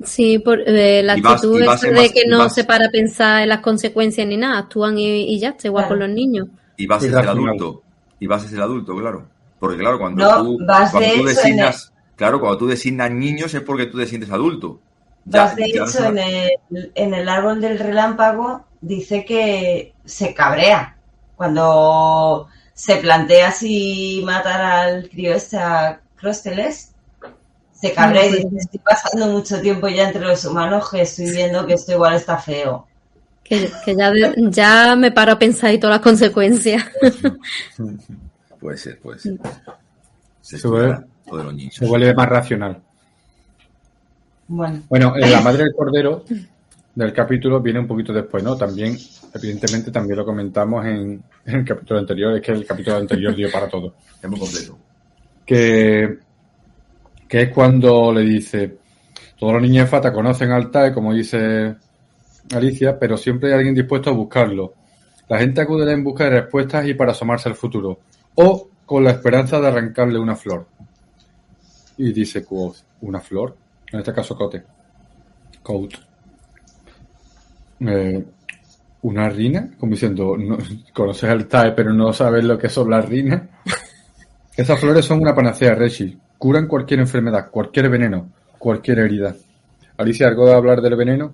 Sí, por eh, la actitud vas esa en de más- que no vas- se para a pensar en las consecuencias ni nada, actúan y, y ya, está igual Claro. con los niños. Y vas a ser el adulto. Y vas a ser el adulto, claro. Porque claro, cuando No, tú, vas cuando de tú designas, claro, cuando tú designas niños es porque tú te sientes adulto. Ya- Vas, de ya hecho, se- en el, en el árbol del relámpago dice que se cabrea cuando se plantea si matar al crío este a Crosteles. Se cabrea y dice, estoy pasando mucho tiempo ya entre los humanos que estoy viendo que esto igual está feo. Que, que ya, de- ya me paro a pensar y todas las consecuencias. Puede ser, puede ser. Se niños. Se vuelve más racional. Bueno, Bueno, eh, la madre del cordero del capítulo viene un poquito después, ¿no? También, evidentemente, también lo comentamos en, en el capítulo anterior, es que el capítulo anterior dio para todo. Es muy completo. Que, que es cuando le dice, todos los niños Fata conocen al TAE, como dice Alicia, pero siempre hay alguien dispuesto a buscarlo. La gente acude en busca de respuestas y para asomarse al futuro, o con la esperanza de arrancarle una flor. Y dice Quoth, ¿una flor? En este caso Cote. Coat. Eh, ¿Una rina? Como diciendo, no- conoces al TAE pero no sabes lo que son las rinas. Esas flores son una panacea, Reshi. Curan cualquier enfermedad, cualquier veneno, cualquier herida. Alicia, ¿algo de hablar del veneno?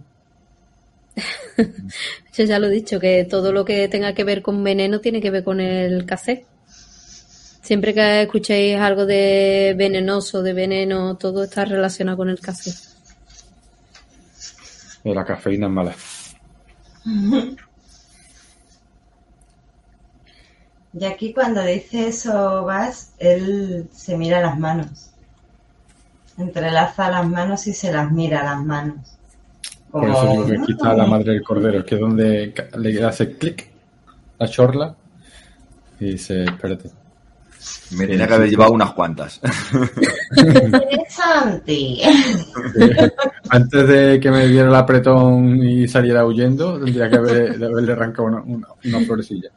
Yo ya lo he dicho, que todo lo que tenga que ver con veneno tiene que ver con el café. Siempre que escuchéis algo de venenoso, de veneno, todo está relacionado con el café. Eh, La cafeína es mala. y aquí cuando dice eso Vas, él se mira las manos. Entrelaza las manos y se las mira las manos. Por eso digo que aquí está la madre del cordero, que es donde le hace clic la chorla y dice, espérate. Me tenía que haber llevado unas cuantas. Interesante. Antes de que me diera el apretón y saliera huyendo, tendría que haber- haberle arrancado una, una, una florecilla.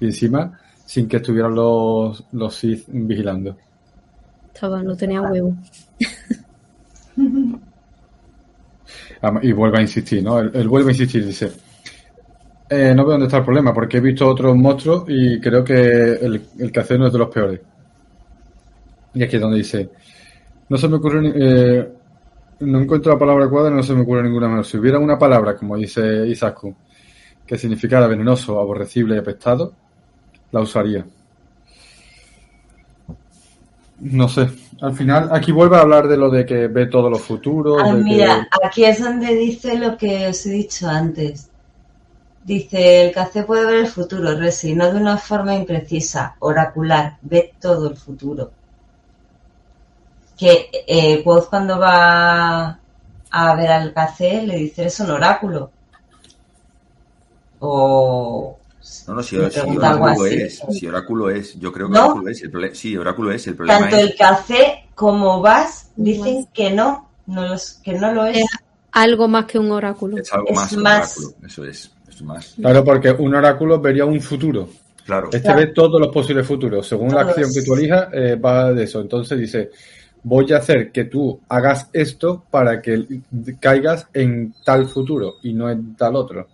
Y encima, sin que estuvieran los, los Sith vigilando. Estaba, no tenía huevo. Y vuelve a insistir, ¿no? Él, él vuelve a insistir, dice, eh, no veo dónde está el problema, porque he visto otros monstruos y creo que el, el que hace no es de los peores. Y aquí es donde dice, no se me ocurre, ni- eh, no encuentro la palabra adecuada, no se me ocurre ninguna menos. Si hubiera una palabra, como dice Isaku, que significara venenoso, aborrecible y apestado, la usaría. No sé, al final aquí vuelve a hablar de lo de que ve todos los futuros. Ah, que- mira, aquí es donde dice lo que os he dicho antes. Dice, el café puede ver el futuro, Resi, no de una forma imprecisa, oracular, ve todo el futuro. Que eh, Quoth cuando va a ver al café le dice, es un oráculo. O... No, no, si, si oráculo así. es, si oráculo es, yo creo que ¿No? oráculo es. El prole- sí, oráculo es. El problema Tanto es. el café como vas dicen que no, no los, que no lo es. Es algo más que un oráculo. Es algo es más, que un más- oráculo. Eso es. Más. Claro, porque un oráculo vería un futuro. Claro. Este Claro. ve todos los posibles futuros. Según la acción que tú elijas, eh, va de eso. Entonces dice, voy a hacer que tú hagas esto para que caigas en tal futuro y no en tal otro.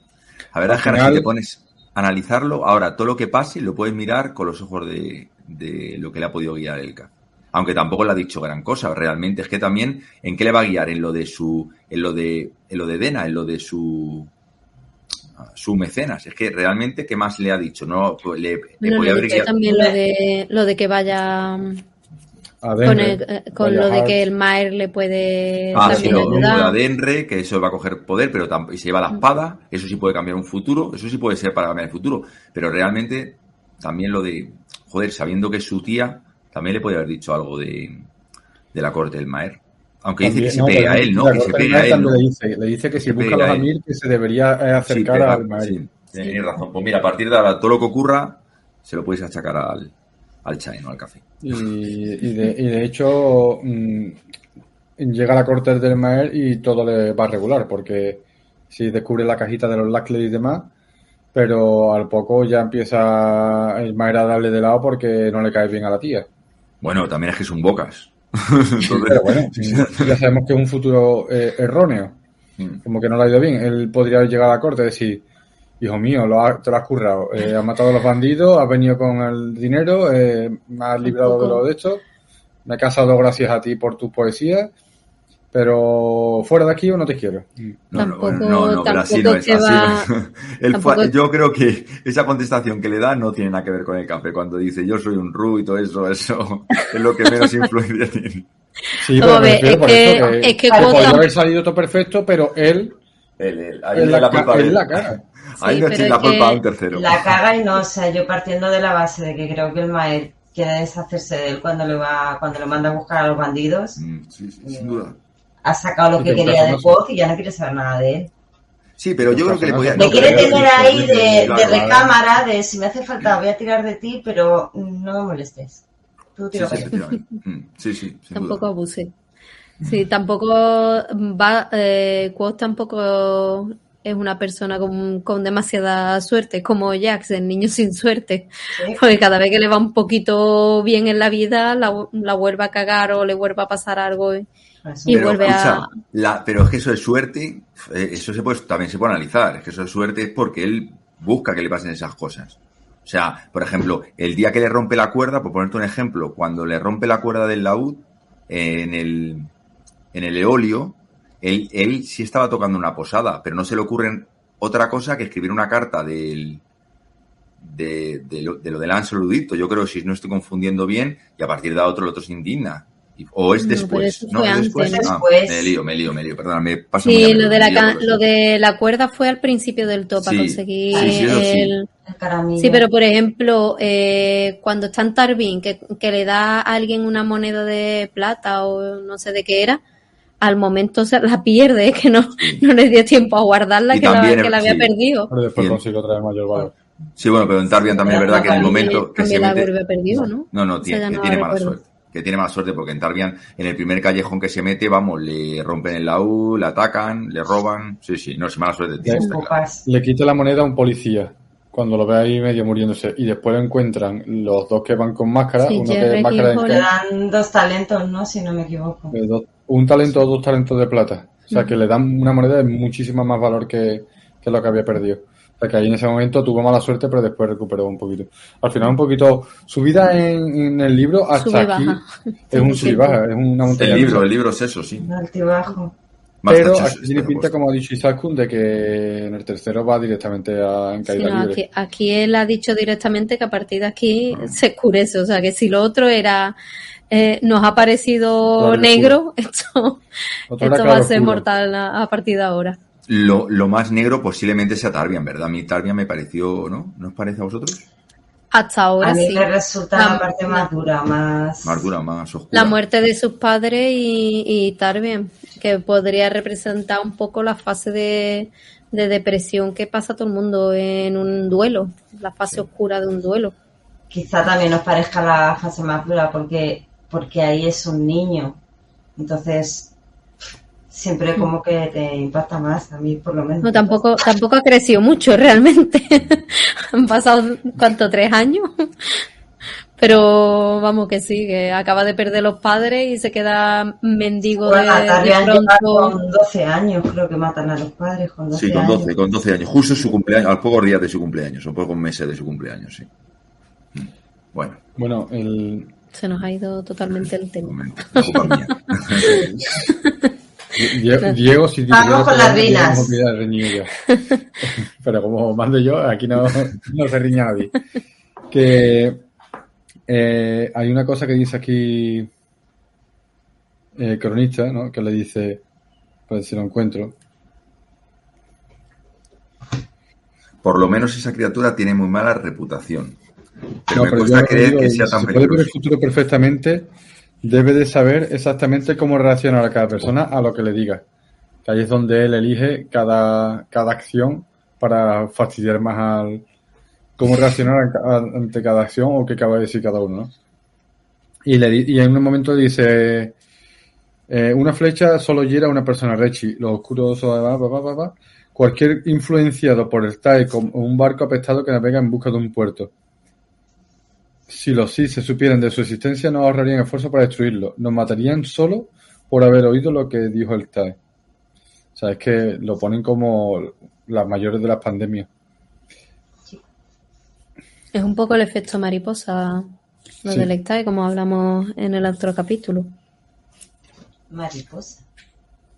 A ver, Al Ángela, final- si te pones a analizarlo, ahora todo lo que pase lo puedes mirar con los ojos de, de lo que le ha podido guiar Elka. Aunque tampoco le ha dicho gran cosa, realmente. Es que también, ¿en qué le va a guiar? En lo de su, en lo de, en lo de Dena, en lo de su, su mecenas. Es que realmente, ¿qué más le ha dicho? No, pues le, le Bueno, haber también lo de, lo de que vaya A con, el- eh, con vaya lo de que el Maer le puede Ah, sí, de ayudar. Adenre, que eso va a coger poder, pero y se lleva la espada, eso sí puede cambiar un futuro, eso sí puede ser para cambiar el futuro, pero realmente también lo de, joder, sabiendo que es su tía, también le puede haber dicho algo de, de la corte del Maer. Aunque dice que se También, pegue pero a él, ¿no? la Que se Corte pegue a él, ¿no? Le dice, le dice que si busca a. Amir, que se debería acercar Sí, al Maer. sí, tienes razón. Pues mira, a partir de ahora, todo lo que ocurra, se lo puedes achacar al, al chai, no al café. Y, y de, y de hecho, mm, llega la corte del Maer y todo le va a regular, porque si descubre la cajita de los Lackley y demás, pero al poco ya empieza el Maer a darle de lado porque no le cae bien a la tía. Bueno, también es que son bocas. Entonces, Pero bueno, ya sabemos que es un futuro eh, erróneo, mm, como que no le ha ido bien. Él podría llegar a la corte y decir, hijo mío, lo ha- te lo has currado, eh, has matado a los bandidos, has venido con el dinero, eh, me has librado de lo de esto, me he casado gracias a ti por tus poesías, pero fuera de aquí yo no te quiero. No, no, Tampoco- no, no, pero así no tampoco es. te así va- no. Él tampoco- fue- yo creo que esa contestación que le da no tiene nada que ver con el café. Cuando dice yo soy un ru y todo eso, eso es lo que menos influencia tiene. Sí, pero a me es por que- eso que, es que podría haber salido todo perfecto, pero él Él, él, ahí es le la, da la culpa a es él. la cara. Ahí Sí, no pero tiene la es culpa a que un tercero. La caga y no, o sea, yo partiendo de la base de que creo que el Maer quiere deshacerse de él cuando le va, cuando le manda a buscar a los bandidos. Mm, sí, sí, sin duda. Ha sacado lo que te quería de Poz y ya no quiere saber nada de él. Sí, pero yo creo que le podía. No, quiere tener ahí de, de claro, claro. recámara, de si me hace falta voy a tirar de ti, pero no me molestes. Tú Sí, tira sí. Mm, sí, sí, sin Tampoco duda. abuse. Sí, tampoco va, eh, tampoco es una persona con, con demasiada suerte, como Jax, el niño sin suerte. Sí. Porque cada vez que le va un poquito bien en la vida, la, la vuelve a cagar o le vuelve a pasar algo. y- Eso. Y pero, vuelve a- escucha, la- pero es que eso de suerte, eh, eso se puede, también se puede analizar. Es que eso de suerte es porque él busca que le pasen esas cosas. O sea, por ejemplo, el día que le rompe la cuerda, por ponerte un ejemplo, cuando le rompe la cuerda del laúd eh, en el, en el eolio, él, él sí estaba tocando una posada, pero no se le ocurre otra cosa que escribir una carta del, de, de lo, de lo del Ansel Ludito. Yo creo, si no estoy confundiendo bien, y a partir de ahí otro, el otro se indigna. Y- O es después. No, fue es antes, después. ¿no? Ah, me lío, me lío, me lío. Perdona, me Sí, a lo de, la, ca- lío lo de la cuerda fue al principio del top, para Sí, conseguir sí, sí, el... Sí, pero por ejemplo, eh, cuando está en Tarbin, que, que le da a alguien una moneda de plata o no sé de qué era, al momento se la pierde, que no, no le dio tiempo a guardarla, Y que la, también, que la había sí. perdido. Pero después Bien. consigo traer mayor valor. Sí, bueno, pero en Tarbian también es verdad que en el momento que se mete... vuelve perdido, ¿no? No, no, tiene, que tiene la mala recuerdo. suerte. Que tiene mala suerte porque en Tarbian, en el primer callejón que se mete, vamos, le rompen el laúd, le atacan, le roban. Sí, sí, no, es mala suerte tiene, está claro. Le quita la moneda a un policía cuando lo ve ahí medio muriéndose y después lo encuentran los dos que van con máscara, Sí, uno que es máscara de- dan dos talentos, ¿no? Si no me equivoco. dos- un talento o dos talentos de plata. O sea, que le dan una moneda de muchísima más valor que, que lo que había perdido. O sea, que ahí en ese momento tuvo mala suerte, pero después recuperó un poquito. Al final un poquito... Su vida en, en el libro hasta Sube aquí baja. es un sub baja, es una montaña El libro, el libro es eso, sí. Un altibajo. Pero aquí tiene pinta, como ha dicho Isaskun, de que en el tercero va directamente a, en Sí, caída no, libre. aquí, aquí él ha dicho directamente que a partir de aquí se oscurece. O sea, que si lo otro era. eh, nos ha parecido Claro, negro, esto, va a ser oscuro. mortal a, a partir de ahora. Lo, lo más negro posiblemente sea Tarbian, ¿verdad? A mí Tarbian me pareció, ¿no? ¿No os parece a vosotros? Hasta ahora a mí sí. me resulta La- la parte más dura, más... Más dura, más oscura. La muerte de sus padres y, y Tarbian, que podría representar un poco la fase de, de depresión que pasa todo el mundo en un duelo, la fase oscura de un duelo. Quizá también nos parezca la fase más dura porque, porque ahí es un niño. Entonces, siempre como que te impacta más, a mí por lo menos. No, tampoco, tampoco ha crecido mucho realmente. Han pasado, ¿cuánto? ¿Tres años? Pero vamos que sí, que acaba de perder los padres y se queda mendigo de, Bueno, de pronto. con 12 años, creo que matan a los padres con 12 Sí, con años. 12, con 12 años. Justo su cumpleaños, a los pocos días de su cumpleaños, o pocos meses de su cumpleaños, sí. Mm. Bueno, Bueno, el, Se nos ha ido totalmente el tema. Diego, si Vamos con que- las ya. Pero como mando yo, aquí no, no se riña nadie. Que eh, hay una cosa que dice aquí el cronista, ¿no? Que le dice, pues si lo encuentro, Por lo menos esa criatura tiene muy mala reputación. Pero No, me pero cuesta creer digo, que sea si tan se puede ver el peligroso. futuro perfectamente, debe de saber exactamente cómo reaccionar a cada persona a lo que le diga. Que ahí es donde él elige cada, cada acción para fastidiar más al cómo reaccionar ante cada acción o qué acaba de decir cada uno, ¿no? Y, le, y en un momento dice eh, una flecha solo hiera a una persona rechi, los oscuros va, va, va. cualquier influenciado por el TAE como un barco apestado que navega en busca de un puerto. Si los sí se supieran de su existencia, no ahorrarían esfuerzo para destruirlo. Nos matarían solo por haber oído lo que dijo el TAE. O sea, es que lo ponen como las mayores de las pandemias. Es un poco el efecto mariposa, lo Sí. del Ectae, como hablamos en el otro capítulo. Mariposa.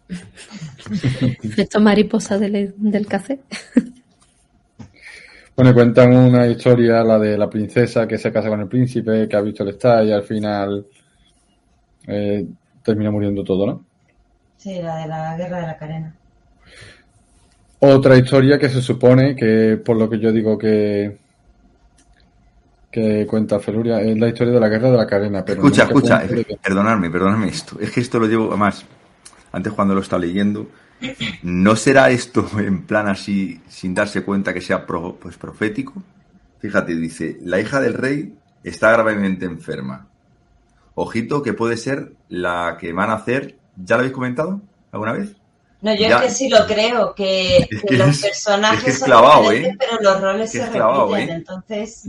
Efecto mariposa del, del café. Bueno, y cuentan una historia, la de la princesa que se casa con el príncipe, que ha visto el Star y al final eh, termina muriendo todo, ¿no? Sí, la de la guerra de la carena. Otra historia que se supone que, por lo que yo digo que que cuenta Feluria es la historia de la guerra de la carena. Pero escucha, escucha, que- perdonadme, perdonadme esto. Es que esto lo llevo, además, antes cuando lo está leyendo, ¿no será esto en plan así, sin darse cuenta que sea pro- pues profético? Fíjate, dice, la hija del rey está gravemente enferma. Ojito que puede ser la que van a hacer, ¿ya lo habéis comentado alguna vez? No, yo Ya. es que sí lo creo, que, Es que que los es- personajes es que es son clavado, diferentes, ¿eh? pero los roles se clavado, repiten. ¿eh? Entonces,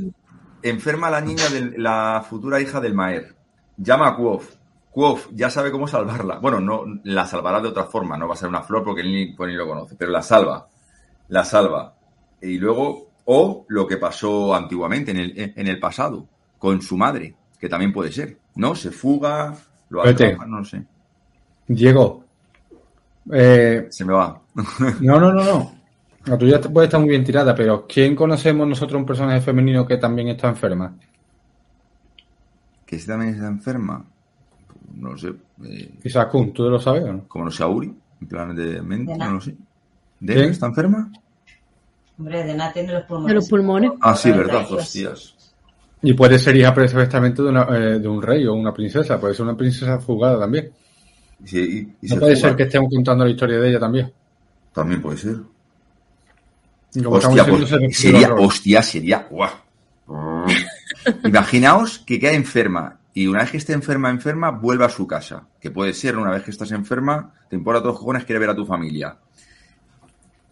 Enferma la niña de la futura hija del Maer. Llama a Quoth. Quoth ya sabe cómo salvarla. Bueno, no la salvará de otra forma, no va a ser una flor porque él ni, pues ni lo conoce, pero la salva. La salva. Y luego, o lo que pasó antiguamente, en el, en el pasado, con su madre, que también puede ser. ¿No? Se fuga, lo atrapa, no sé. Diego, eh, Se me va. no, no, no, no. La tuya puede estar muy bien tirada, pero ¿quién conocemos nosotros un personaje femenino que también está enferma? ¿Que también está enferma? No sé. eh, Isaac Kun, ¿tú lo sabes o no? como no sea Uri, en plan de mente, Dena. no lo sé. ¿De ¿Quién? está enferma? hombre, Dena tiene los pulmones. De los pulmones. Ah, sí, verdad, hostias. Y puede ser hija perfectamente de, una, eh, de un rey o una princesa, puede ser una princesa fugada también. Sí, y- y No se puede fuga. ser que estemos contando la historia de ella también. También puede ser. Hostia, pues, sería, hostia, sería, guau. Imaginaos que queda enferma y una vez que esté enferma, enferma, vuelve a su casa. Que puede ser, una vez que estás enferma, te importa a todos los cojones, quiere ver a tu familia.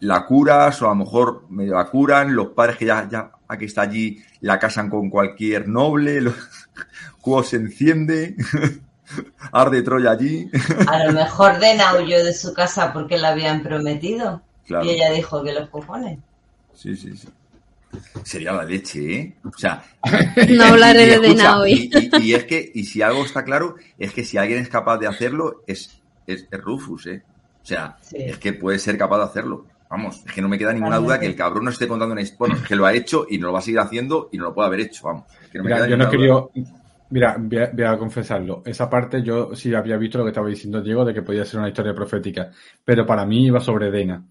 La curas o a lo mejor medio la curan, los padres que ya, ya aquí está allí la casan con cualquier noble, los Cuo se enciende, arde Troya allí. A lo mejor Dena huyó de su casa porque la habían prometido. Claro. Y ella dijo que los cojones. Sí, sí, sí. Sería la leche, ¿eh? O sea, No hablaré y de escucha, Dena hoy. Y, y- y es que, y si algo está claro, es que si alguien es capaz de hacerlo, es, es, es Rufus, ¿eh? O sea, Sí. es que puede ser capaz de hacerlo. Vamos, es que no me queda ninguna duda que el cabrón no esté contando una historia. Que lo ha hecho y no lo va a seguir haciendo y no lo puede haber hecho, vamos. Es que no me Mira, queda yo no querido. Mira, voy a, voy a confesarlo. Esa parte yo sí había visto lo que estaba diciendo Diego de que podía ser una historia profética. Pero para mí iba sobre Dena.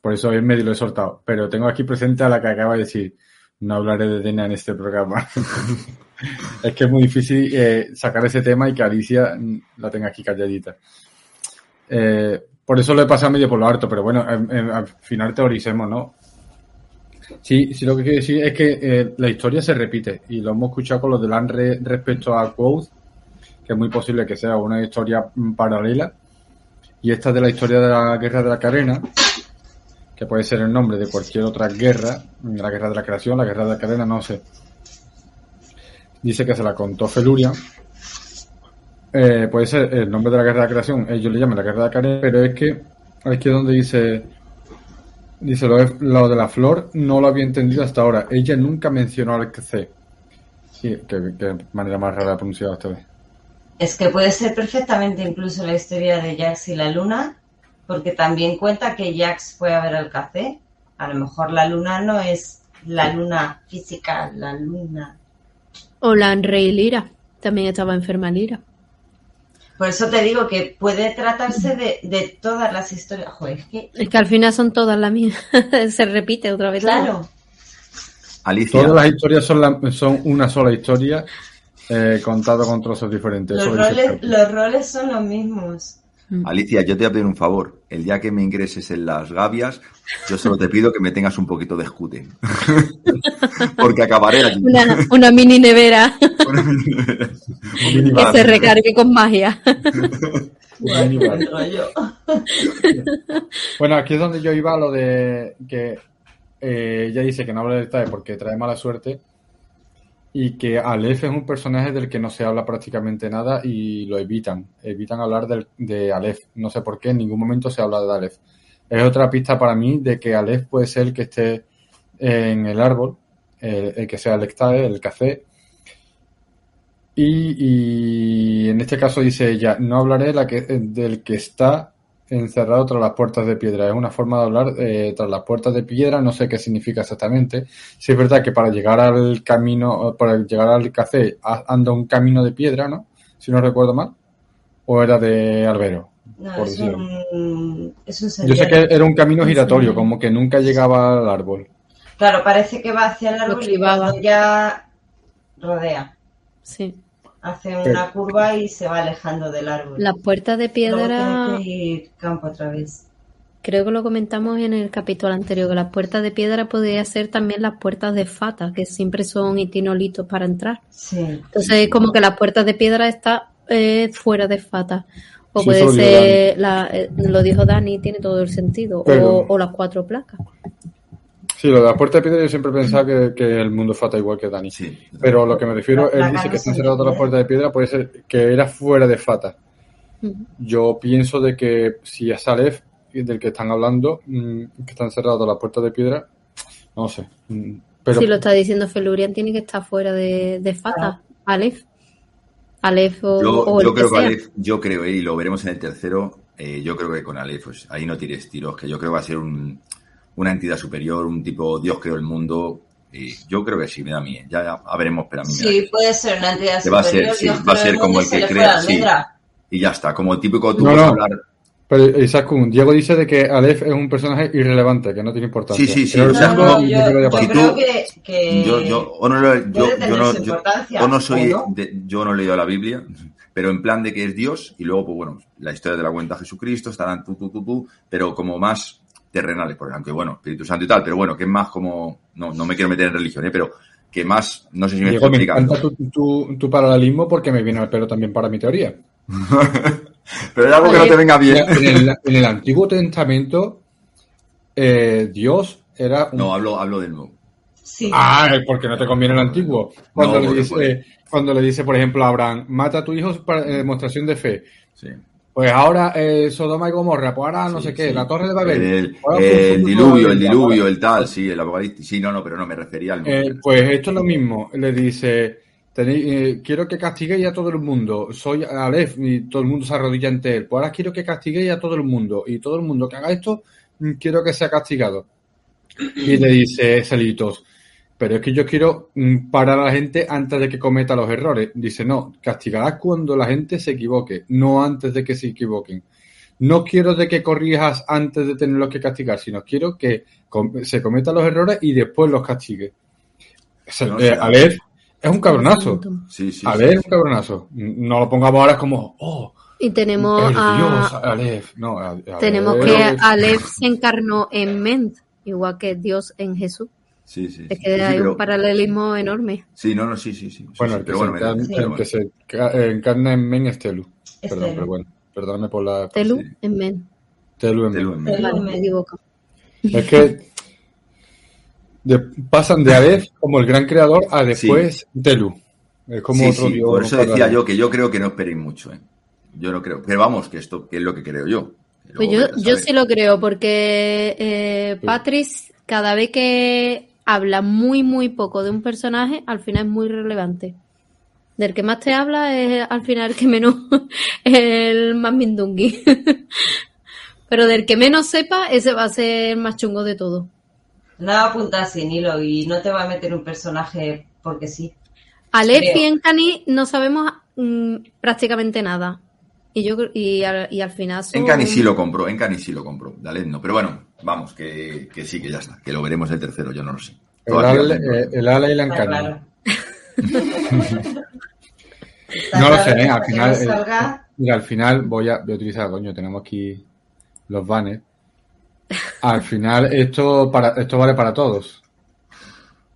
Por eso él medio lo he soltado. Pero tengo aquí presente a la que acaba de decir. No hablaré de Dena en este programa. es que es muy difícil eh, sacar ese tema y que Alicia mm, la tenga aquí calladita. Eh, por eso lo he pasado medio por lo harto, pero bueno, en- en- al final teoricemos, ¿no? Sí, sí, lo que quiero decir es que eh, la historia se repite y lo hemos escuchado con los de Lanre respecto a Quoth, que es muy posible que sea una historia mm, paralela. Y esta de la historia de la guerra de la carena, que puede ser el nombre de cualquier otra guerra, la guerra de la creación, la guerra de la carena, no sé. Dice que se la contó Feluria. Eh, puede ser el nombre de la guerra de la creación, ellos le llaman la guerra de la carena, pero es que aquí es donde dice Dice, lo, de- de la flor no lo había entendido hasta ahora. Ella nunca mencionó al C. Sí, qué, qué manera más rara de pronunciar esta vez. Es que puede ser perfectamente incluso la historia de Jax y la luna, porque también cuenta que Jax fue a ver al café. A lo mejor la luna no es la luna física, la luna. O la Rey Lira. También estaba enferma Lira. Por eso te digo que puede tratarse de, de todas las historias. Joder, es que, Es que al final son todas las mismas. Se repite otra vez. claro, Alicia, Todas las historias son, la- son una sola historia eh, contada con trozos diferentes. los roles, los roles son los mismos. Alicia, yo te voy a pedir un favor. El día que me ingreses en las gavias, yo solo te pido que me tengas un poquito de escute. Porque acabaré allí. Una, una mini nevera Un que minibar. se recargue con magia. Bueno, aquí es donde yo iba a lo de que eh, ella dice que no habla del TAE porque trae mala suerte y que Aleph es un personaje del que no se habla prácticamente nada y lo evitan. Evitan hablar de Aleph. No sé por qué, en ningún momento se habla de Aleph. Es otra pista para mí de que Aleph puede ser el que esté en el árbol, el, que sea el Ectae, el café. Y, en este caso dice ella, no hablaré la del que está encerrado tras las puertas de piedra. Es una forma de hablar eh, tras las puertas de piedra, no sé qué significa exactamente. Si es verdad que para llegar al camino, para llegar al café, anda un camino de piedra, ¿no? Si no recuerdo mal. ¿O era de albero? No, por es un, es un Yo sé que era un camino giratorio, Sí. como que nunca llegaba al árbol. Claro, parece que va hacia el árbol y ya rodea. Sí. Hace una curva y se va alejando del árbol. Las puertas de Luego piedra, tiene que ir campo otra vez. creo que lo comentamos en el capítulo anterior, que las puertas de piedra podría ser también las puertas de fata, que siempre son itinolitos para entrar. Sí. Entonces es como que las puertas de piedra está eh, fuera de fata. O Sí, puede ser, la- eh, lo dijo Dani, tiene todo el sentido. Pero- O, o las cuatro placas. Sí, lo de la puerta de piedra yo siempre he pensado que, que el mundo fata igual que Dani. Sí. Pero lo que me refiero, La- la él dice que están todas las ve. puertas de piedra, puede ser que era fuera de fata. Yo pienso de que si es Aleph, del que están hablando, mm, que están cerradas las puertas de piedra, no sé. mm, Pero si lo está diciendo Felurian, tiene que estar fuera de, de fata. Aleph. Aleph o, Yo, o el yo creo que sea. Aleph, yo creo, eh, y lo veremos en el tercero, eh, yo creo que con Aleph, pues ahí no tires tiros, que yo creo que va a ser un- una entidad superior, un tipo Dios creó el mundo. y yo creo que sí, me da a mí. eh. Ya, ya veremos, pero a mí me da Sí, puede ser una entidad Que va a ser, superior. sí, va a ser como el que crea, sí. Y ya está, como el típico tú No, vas a no. hablar. Pero exacto, Diego dice de que Aleph es un personaje irrelevante, que no tiene importancia. Sí, sí, sí, o sea, No, yo. Si creo tú- que, que Yo, yo, o no, yo, no, su yo, importancia, o no soy, de- yo no he leído la Biblia, pero en plan de que es Dios y luego, pues bueno, la historia de la cuenta Jesucristo, estarán tú, tú, tú, tú, pero como más terrenales, porque aunque bueno, Espíritu Santo y tal, pero bueno, que es más como, no, no me quiero meter en religión, ¿eh? pero que más, no sé si me Diego, estoy me explicando. encanta tu, tu- tu paralelismo porque me viene al pelo también para mi teoría. pero es algo que no te venga bien. En el, en el Antiguo Testamento, eh, Dios era un... No, hablo, hablo del nuevo. sí. Ah, es porque no te conviene el antiguo. Cuando, No, le, dice, cuando le dice, por ejemplo, a Abraham, mata a tu hijo para eh, demostración de fe. Sí. Pues ahora eh, Sodoma y Gomorra, pues ahora no Sí, sé qué, sí. la torre de Babel. El, diluvio, el diluvio, el tal, sí, el apocalipsis. Sí, no, no, pero no me refería al Eh, pues esto es lo mismo. Le dice, tenéis, eh, quiero que castiguéis a todo el mundo. Soy Aleph y todo el mundo se arrodilla ante él. Pues ahora quiero que castiguéis a todo el mundo. Y todo el mundo que haga esto, mm, quiero que sea castigado. Y le dice Celitos, pero es que yo quiero mm, parar a la gente antes de que cometa los errores. Dice, no, castigarás cuando la gente se equivoque, no antes de que se equivoquen. No quiero de que corrijas antes de tenerlos que castigar, sino quiero que com- se cometan los errores y después los castigue. No eh, es un cabronazo. Sí, sí. Aleph sí, es un cabronazo. No lo pongamos ahora como, oh, Y tenemos Dios, a, Aleph. No, a- Aleph tenemos que Aleph se encarnó en Ment, igual que Dios en Jesús. Sí, sí. Es que sí, hay pero- un paralelismo enorme. Sí, no, no, sí, sí, sí. Bueno, sí, el que, pero se, bueno, encarna, Sí. el que se eh, encarna en Men es Telu. Perdón, pero bueno, perdóname por la... Telu sí. en Ment. Telu en Telu Men. en Telu. Me equivoco. Es que de- pasan de Aleph como el gran creador a después Telu. Es como Sí, otro por eso decía yo que yo creo que no esperéis mucho, ¿eh? Yo no creo. Pero vamos, que esto que es lo que creo yo. Pues yo, yo sí lo creo, porque eh, Patrice, cada vez que habla muy, muy poco de un personaje, al final es muy relevante. Del que más te habla es al final el que menos, el más mindungui. Pero del que menos sepa, ese va a ser el más chungo de todo. Nada apunta sin hilo y no te va a meter un personaje porque sí. Aleph y Encani no sabemos mm, prácticamente nada. Y yo creo- y al, y al final son... Encani sí lo compró, Encani sí lo compró. Dale, no. Pero bueno, vamos, que, que sí, que ya está. Que lo veremos el tercero, yo no lo sé. El eh, el ala y la encarna. No lo sé, ¿eh? al final. no eh, mira, al final voy a, voy a utilizar, coño, tenemos aquí los banners. Al final, esto para esto vale para todos.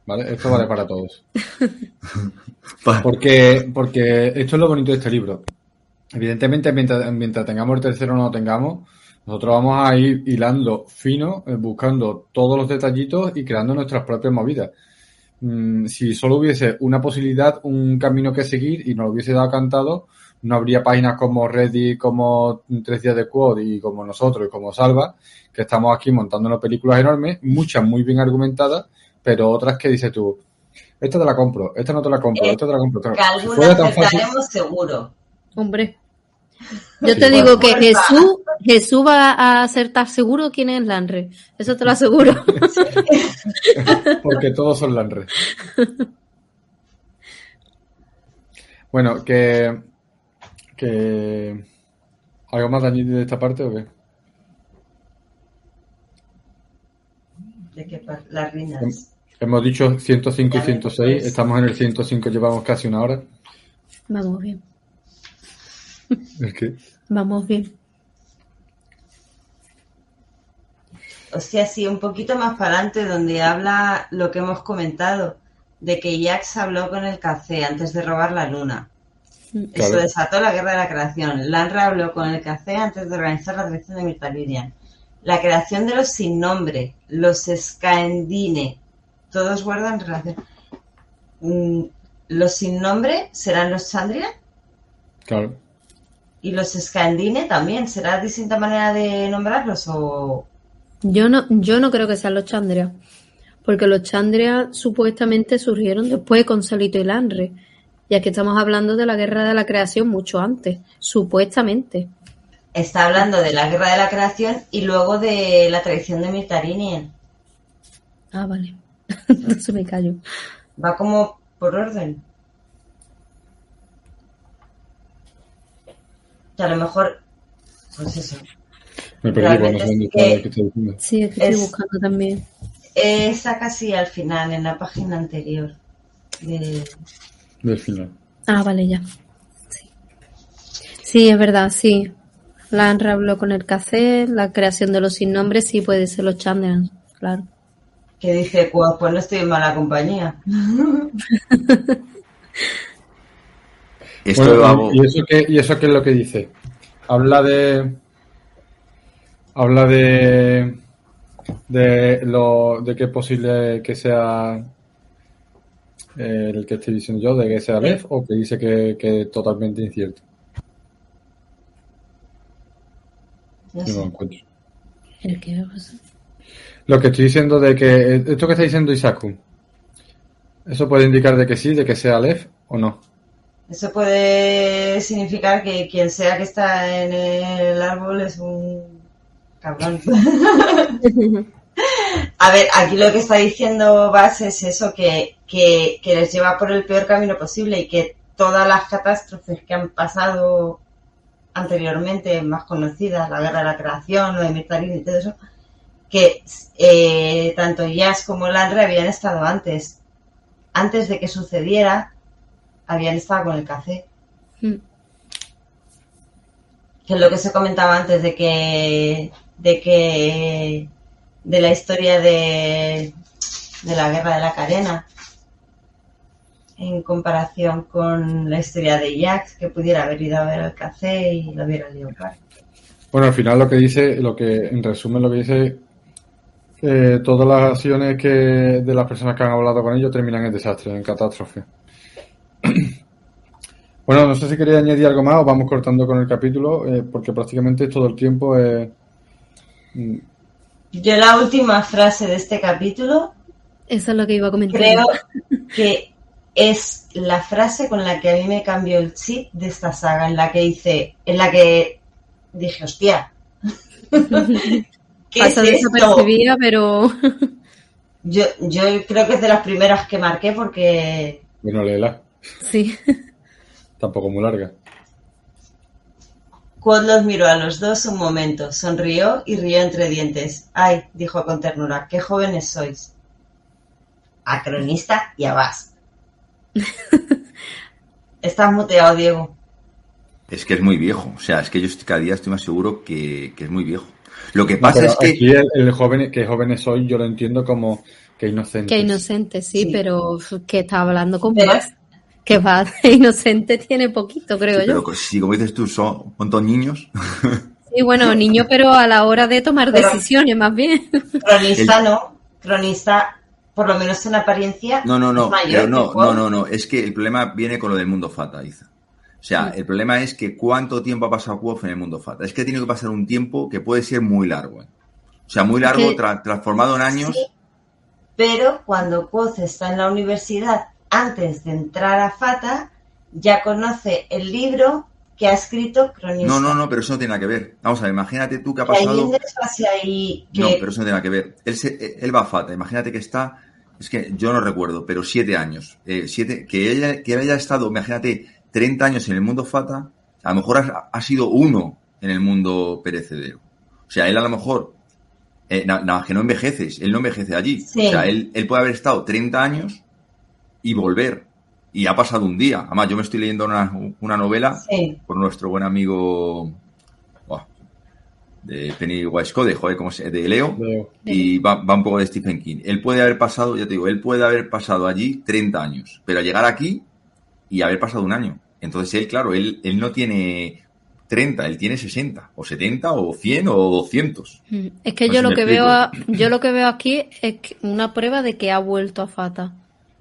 ¿Vale? Esto vale para todos. Porque, porque esto es lo bonito de este libro. Evidentemente, mientras, mientras tengamos el tercero o no lo tengamos, nosotros vamos a ir hilando fino, eh, buscando todos los detallitos y creando nuestras propias movidas. Mm, si solo hubiese una posibilidad, un camino que seguir y nos lo hubiese dado cantado, no habría páginas como Reddit, como Tres Días de Quad y como nosotros y como Salva, que estamos aquí montándonos películas enormes, muchas muy bien argumentadas, pero otras que dices tú, esta te la compro, esta no te la compro, Eh, esta te la compro. esta no". Que Si alguna tan fácil, seguro. Hombre. Yo te digo que Jesús, Jesús va a acertar seguro quién es Lanre. Eso te lo aseguro. porque todos son Lanre. Bueno, que, que ¿algo más de esta parte o qué? De pa- las rinas. El Hemos dicho 105 y Ya, 106, pues. estamos en el 105, llevamos casi una hora. Vamos bien, Vamos bien. O sea, sí, un poquito más para adelante, donde habla lo que hemos comentado, de que Jax habló con el café antes de robar la luna. Eso Claro. desató la guerra de la creación. Lanra habló con el café antes de organizar la dirección de Mirtalidian. La creación de los sin nombre, los Skaendine, todos guardan relación. Mm, Los sin nombre serán los Chandria claro. Y los Skaendine también. ¿Será distinta manera de nombrarlos o...? Yo no, yo no creo que sean los Chandria, porque los Chandria supuestamente surgieron después con Salito y Lanre. Y aquí estamos hablando de la guerra de la creación mucho antes, supuestamente. Está hablando de la guerra de la creación y luego de la tradición de Mirtarinien. Ah, vale. Entonces me callo. Va como por orden. Que a lo mejor, pues eso. Me perdí es está que- que estoy diciendo. Sí, es que estoy Es- buscando también. Esa casi al final, en la página anterior. De... Del final. Ah, vale, ya. Sí. Sí, es verdad, sí. Lanra habló con el café, la creación de los sin nombres, sí puede ser los Chandria, claro. Que dice, pues, pues no estoy en mala compañía. Esto Bueno, lo hago. ¿y, eso qué, ¿Y eso qué es lo que dice? Habla de. Habla de. De lo. de que es posible que sea. eh, el que estoy diciendo yo, de que sea Lev, o que dice que, que es totalmente incierto. No lo encuentro. ¿El qué? Lo que estoy diciendo de que. Esto que está diciendo Isaku. Eso puede indicar de que sí, de que sea Lev o no. Eso puede significar que quien sea que está en el árbol es un cabrón. A ver, aquí lo que está diciendo Bas es eso, que, que, que les lleva por el peor camino posible y que todas las catástrofes que han pasado anteriormente, más conocidas, la guerra de la creación, lo de Mirtarin y todo eso, que eh, tanto Yas como Landre habían estado antes. Antes de que sucediera, habían estado con el café. mm, que es lo que se comentaba antes de que de que de la historia de, de la guerra de la cadena en comparación con la historia de Jax que pudiera haber ido a ver al café y lo hubiera parda. Bueno, al final lo que dice, lo que en resumen lo que dice, que todas las acciones que de las personas que han hablado con ellos terminan en desastre, en catástrofe. Bueno, no sé si quería añadir algo más o vamos cortando con el capítulo, eh, porque prácticamente todo el tiempo es... mm, Yo la última frase de este capítulo Eso es lo que iba a comentar. creo que es la frase con la que a mí me cambió el chip de esta saga, en la que hice, en la que dije, hostia, ¿qué Pasa es esto? desapercibida, pero Yo, yo creo que es de las primeras que marqué porque Bueno, léela, sí. tampoco muy larga. Quod los miró a los dos un momento, sonrió y rió entre dientes. Ay, dijo con ternura, qué jóvenes sois. A cronista y a vas. Estás muteado, Diego. Es que es muy viejo. O sea, es que yo cada día estoy más seguro que, que es muy viejo. Lo que pasa Pero es que. aquí el, el joven, que jóvenes soy, yo lo entiendo como que inocente. Que inocente, sí, Sí. pero que está hablando con Pero-. Que Bas de inocente tiene poquito, creo Sí, yo. pero si, como dices tú, son un montón de niños. Sí, bueno, niño, pero a la hora de tomar Pero- decisiones, más bien. Cronista no. Cronista, por lo menos en apariencia, No, no, no. es mayor Pero no, no, no, no. Es que el problema viene con lo del mundo Fata, Iza. O sea, el problema es que cuánto tiempo ha pasado Quoth en el mundo Fata. Es que tiene que pasar un tiempo que puede ser muy largo. ¿eh? O sea, muy largo, tra- transformado en años. Sí, pero cuando Quoth está en la universidad, antes de entrar a Fata, ya conoce el libro que ha escrito Cronista. No, no, no, pero eso no tiene nada que ver. Vamos a ver, imagínate tú que ha pasado. ahí que No, pero eso no tiene nada que ver. Él, se- él va a Fata. Imagínate que está, es que yo no recuerdo, pero siete años. Eh, siete, que, ella, que haya estado, imagínate, 30 años en el mundo Fata, a lo mejor ha, ha sido uno en el mundo perecedero. O sea, él a lo mejor Eh, nada más que no envejeces, él no envejece allí. Sí. O sea, él, él puede haber estado 30 años y volver. Y ha pasado un día. Además, yo me estoy leyendo una, una novela Sí. por nuestro buen amigo de Pennywise Code, joder, ¿cómo se, de Leo. Leo. Y va, va un poco de Stephen King. Él puede haber pasado, ya te digo, él puede haber pasado allí 30 años, pero llegar aquí y haber pasado un año. Entonces él, claro, él, él no tiene 30, él tiene 60, o 70, o 100, o 200. Mm. Es que Pues yo lo que explico. veo a- yo lo que veo aquí es una prueba de que ha vuelto a Fata.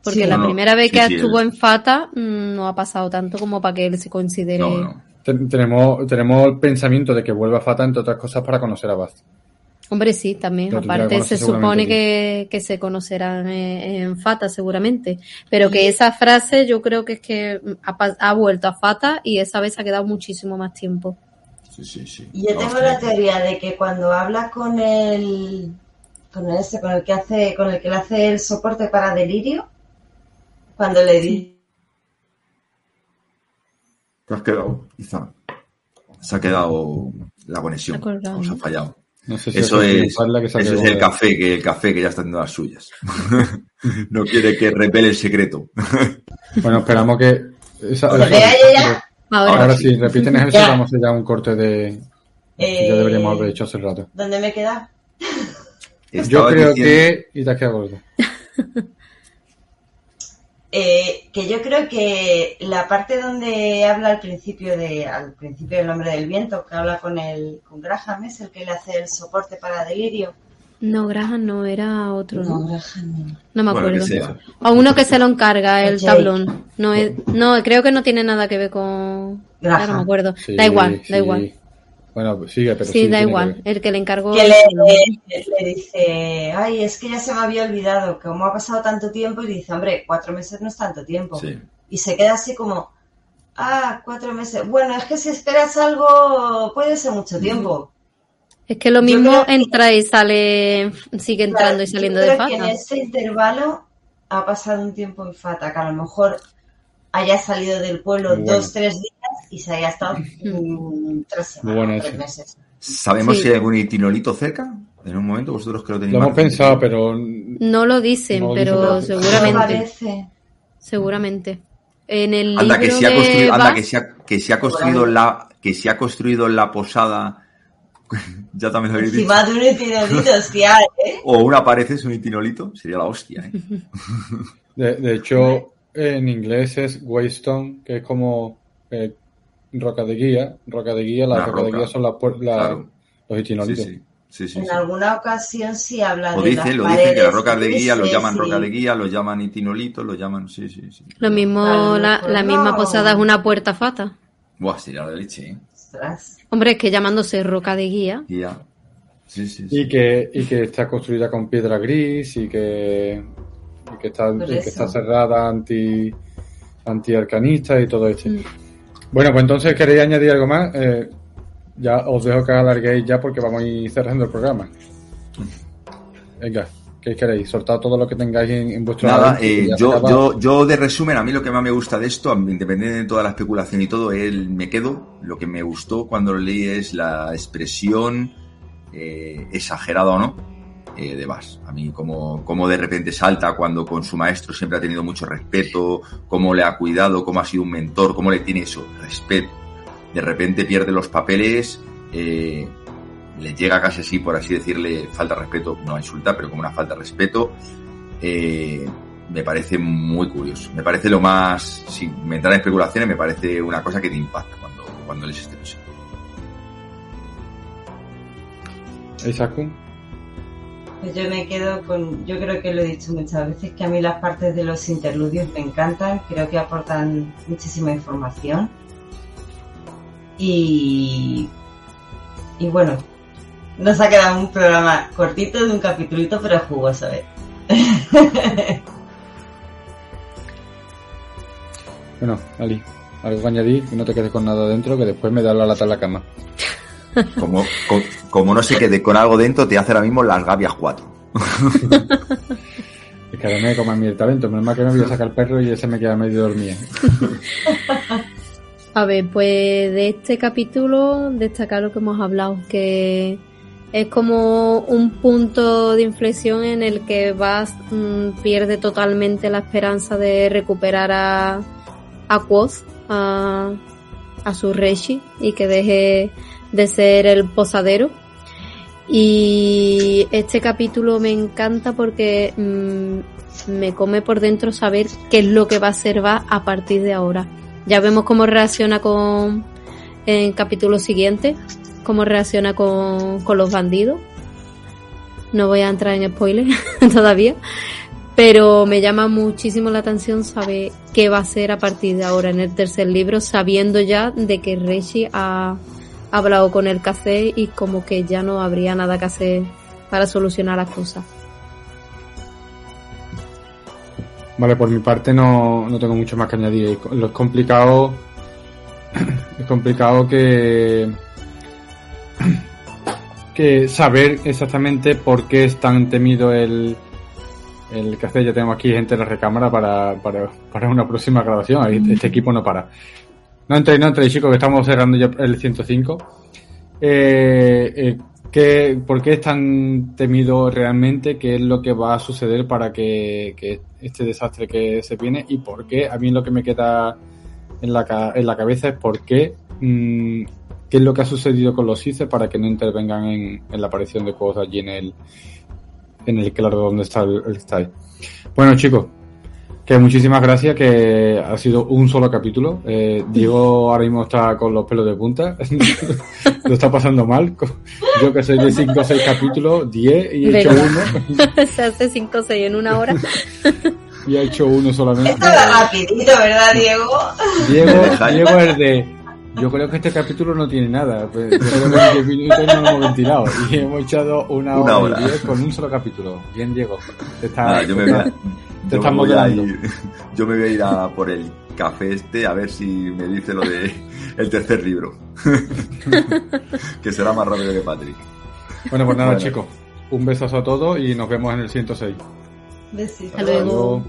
Porque Sí. la No, primera vez Sí, que sí, estuvo él- en Fata mm, no ha pasado tanto como para que él se considere. No, no. Ten- tenemos, tenemos el pensamiento de que vuelva a Fata, entre otras cosas, para conocer a Bast. Hombre, sí, también. Aparte, se supone que, que se conocerán en, en Fata, seguramente. Pero que esa frase yo creo que es que ha, pa- ha vuelto a Fata y esa vez ha quedado muchísimo más tiempo. Sí, sí, sí. Y yo No, tengo sí. la teoría de que cuando habla con el con ese, con el que hace, con el que le hace el soporte para delirio, cuando le dice Te has quedado, quizá. Se ha quedado la conexión. Se ha colgado, Os ha ¿no? fallado. No sé si Eso es que eso es el café, que el café que ya está haciendo las suyas. no quiere que revele el secreto. Bueno, esperamos que. Ahora, Ahora, sí, sí. repiten eso, vamos a ya un corte de. que Eh, ya deberíamos haber hecho hace rato. ¿Dónde me queda? Yo creo diciendo- que. Y te has quedado gordo. Eh, que yo creo que la parte donde habla al principio de al principio del hombre del viento, que habla con el con Graham, es el que le hace el soporte para delirio. no, Graham no, era otro, ¿no? No, Graham no. No me acuerdo. A uno que se lo encarga el Jake. tablón. No, es, no, creo que no tiene nada que ver con. Graham. No me acuerdo. Sí, da igual, sí. da igual. Bueno, pues sigue, pero Sí, sí. da igual. que. El que le encargó. Que le, le dice, ay, es que ya se me había olvidado, que como ha pasado tanto tiempo, y dice, hombre, cuatro meses no es tanto tiempo. Sí. Y se queda así como, ah, cuatro meses. Bueno, es que si esperas algo, puede ser mucho tiempo. Es que lo mismo que- entra y sale, sigue entrando Claro, y saliendo yo de creo que Fata. en ese intervalo ha pasado un tiempo en Fata, que a lo mejor haya salido del pueblo bueno. dos, tres días y se haya estado mm, tres semanas, Muy bueno tres ese. meses. ¿Sabemos Sí. si hay algún itinolito cerca? En un momento, vosotros que lo tenéis Lo hemos pensado, pero. No lo dicen, No lo pero dicen, pero- No seguramente. Seguramente. En el Anda, que libro se ha de construido, anda, Bach- que se ha, que se ha construido la, que se ha construido la posada. ya también lo habéis dicho. Encima de un itinolito, hostia, ¿eh? O una pared es un itinolito, sería la hostia, ¿eh? De, de hecho, en inglés es Waystone, que es como eh, roca de guía. Roca de guía, las Una rocas de guía son las, la- Claro. los Sí, itinolitos. sí. Sí, sí, En sí. alguna ocasión sí habla Lo de dicen, las lo dicen, que las paredes rocas de guía lo grises llaman roca de guía, lo llaman itinolito, lo llaman. Sí, sí, sí. Lo mismo, la, la misma no. posada es una puerta Fata. Buah, sería la leche, ¿eh? Ostras. Hombre, es que llamándose roca de guía. Guía. Sí, sí, sí. Y que, y que está construida con piedra gris y que, y que, está, y que está cerrada anti antiarcanista y todo esto. Mm. Bueno, pues entonces queréis añadir algo más. Eh, ya os dejo que alarguéis ya porque vamos a ir cerrando el programa. Venga, ¿qué queréis? Soltad todo lo que tengáis en, en vuestro Nada, eh, yo, yo, yo de resumen, a mí lo que más me gusta de esto, independientemente de toda la especulación y todo, el, me quedo, lo que me gustó cuando lo leí es la expresión, eh, exagerada o no, eh, de Bass. A mí como, como de repente salta cuando con su maestro siempre ha tenido mucho respeto, cómo le ha cuidado, cómo ha sido un mentor, cómo le tiene eso, respeto. De repente pierde los papeles, eh, le llega casi así, por así decirle, falta de respeto, no a insultar, pero como una falta de respeto, eh, me parece muy curioso. Me parece lo más, sin entrar en especulaciones, me parece una cosa que te impacta cuando, cuando lees este episodio. Isaku, Pues yo me quedo con, yo creo que lo he dicho muchas veces, que a mí las partes de los interludios me encantan, creo que aportan muchísima información. Y, y bueno, nos ha quedado un programa cortito de un capitulito, pero jugoso, ¿eh? bueno, Ali, algo que añadir, que no te quedes con nada dentro, que después me da la lata en la cama. Como, co- como no se quede con algo dentro, te hace ahora mismo las gavias 4. Es que ahora me coman mi talento, menos mal que me voy a sacar el perro y ese me queda medio dormido. A ver, pues de este capítulo destacar lo que hemos hablado, que es como un punto de inflexión en el que Vas mm, pierde totalmente la esperanza de recuperar a, a Quoth, a, a su Reishi, y que deje de ser el posadero. Y este capítulo me encanta porque mm, me come por dentro saber qué es lo que va a ser Va a partir de ahora. Ya vemos cómo reacciona con en capítulos siguientes, cómo reacciona con, con los bandidos. No voy a entrar en spoiler todavía, pero me llama muchísimo la atención saber qué va a ser a partir de ahora en el tercer libro, sabiendo ya de que Reishi ha hablado con el café y como que ya no habría nada que hacer para solucionar las cosas. Vale, por mi parte no, no tengo mucho más que añadir. Lo es complicado. Es complicado que. que saber exactamente por qué es tan temido el. El café. Ya tenemos aquí gente en la recámara para, para, para una próxima grabación. Este equipo no para. No entréis, no entréis, chicos, que estamos cerrando ya el 105. Eh, eh, ¿qué- ¿Por qué es tan temido realmente? ¿Qué es lo que va a suceder para que, este desastre que se viene? ¿Y por qué? A mí lo que me queda en la, en la cabeza es por qué, mm, qué es lo que ha sucedido con los CICE para que no intervengan en, en la aparición de cosas allí en el, en el claro donde está el, el style. Bueno, chicos, que muchísimas gracias, que ha sido un solo capítulo. Eh, Diego ahora mismo está con los pelos de punta, lo está pasando mal. Yo que soy de 5 o 6 capítulos, 10 y he hecho uno. Se hace 5 o 6 en una hora. Y he hecho uno solamente. Esto va rapidito, ¿verdad, Diego? Diego, Diego es de. Yo creo que este capítulo no tiene nada. Pues, yo creo que en 10 minutos no lo hemos ventilado. Y hemos echado una Una hora, hora. y 10 con un solo capítulo. Bien, Diego. Está, Nada, yo me voy a, te yo me voy a modelando. ir, yo me voy a ir a por el café este a ver si me dice lo de el tercer libro. que será más rápido que Patrick. Bueno, pues nada, Bueno. chicos. Un besazo a todos y nos vemos en el 106. Besito. Hasta luego.